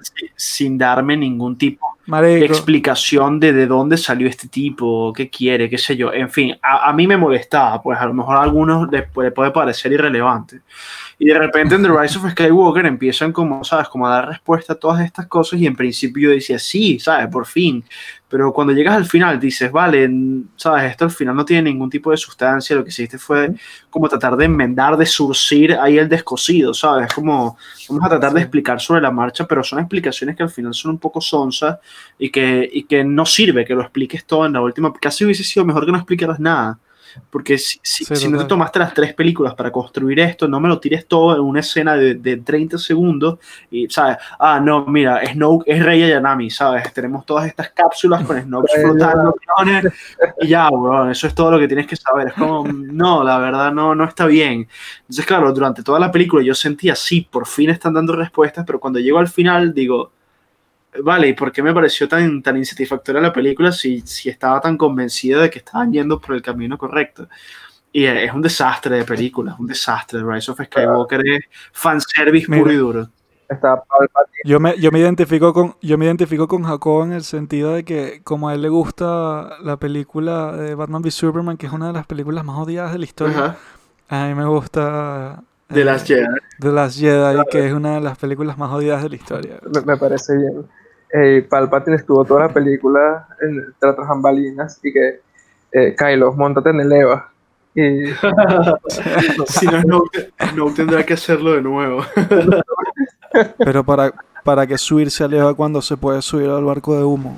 [SPEAKER 3] sin- sin darme ningún tipo de explicación de de dónde salió este tipo, qué quiere, qué sé yo. En fin, a, a mí me molestaba, pues a lo mejor a algunos les puede, puede parecer irrelevante. Y de repente en The Rise of Skywalker empiezan como, ¿sabes? Como a dar respuesta a todas estas cosas y en principio yo decía, sí, ¿sabes? Por fin. Pero cuando llegas al final dices, vale, ¿sabes? Esto al final no tiene ningún tipo de sustancia, lo que hiciste fue como tratar de enmendar, de surcir ahí el descosido, ¿sabes? Como vamos a tratar de explicar sobre la marcha, pero son explicaciones que al final son un poco sonsas y que, y que no sirve que lo expliques todo en la última. Casi hubiese sido mejor que no explicaras nada. Porque si, si-
[SPEAKER 2] Sí,
[SPEAKER 3] si no te tomaste las tres películas para construir esto, no me lo tires todo en una escena de, de 30 segundos y, ¿sabes? Ah, no, mira, Snoke es Rey Ayanami, ¿sabes? Tenemos todas estas cápsulas con Snoke flotando y ya, weón, eso es todo lo que tienes que saber. Es como, no, la verdad no, no está bien. Entonces, claro, durante toda la película yo sentía, sí, por fin están dando respuestas, pero cuando llego al final digo, vale, ¿y por qué me pareció tan, tan insatisfactoria la película si, si estaba tan convencida de que estaban yendo por el camino correcto? Y es un desastre de película, es un desastre. Rise of Skywalker es fanservice
[SPEAKER 2] Mira.
[SPEAKER 3] puro y duro.
[SPEAKER 4] Está
[SPEAKER 2] yo me, yo me identifico con, yo me identifico con Jacob en el sentido de que como a él le gusta la película de Batman v Superman, que es una de las películas más odiadas de la historia,
[SPEAKER 3] Ajá.
[SPEAKER 2] a mí me gusta
[SPEAKER 3] De
[SPEAKER 2] eh,
[SPEAKER 3] las Jedi.
[SPEAKER 2] The Last Jedi, que es una de las películas más odiadas de la historia.
[SPEAKER 4] Me, me parece bien. Eh, Palpatine estuvo toda la película en, tras bambalinas y que eh, Kylo, montate en el Eva. Y
[SPEAKER 3] Si no, tendrá que hacerlo de nuevo.
[SPEAKER 2] Pero para, para que subirse a Eva cuando se puede subir al barco de humo.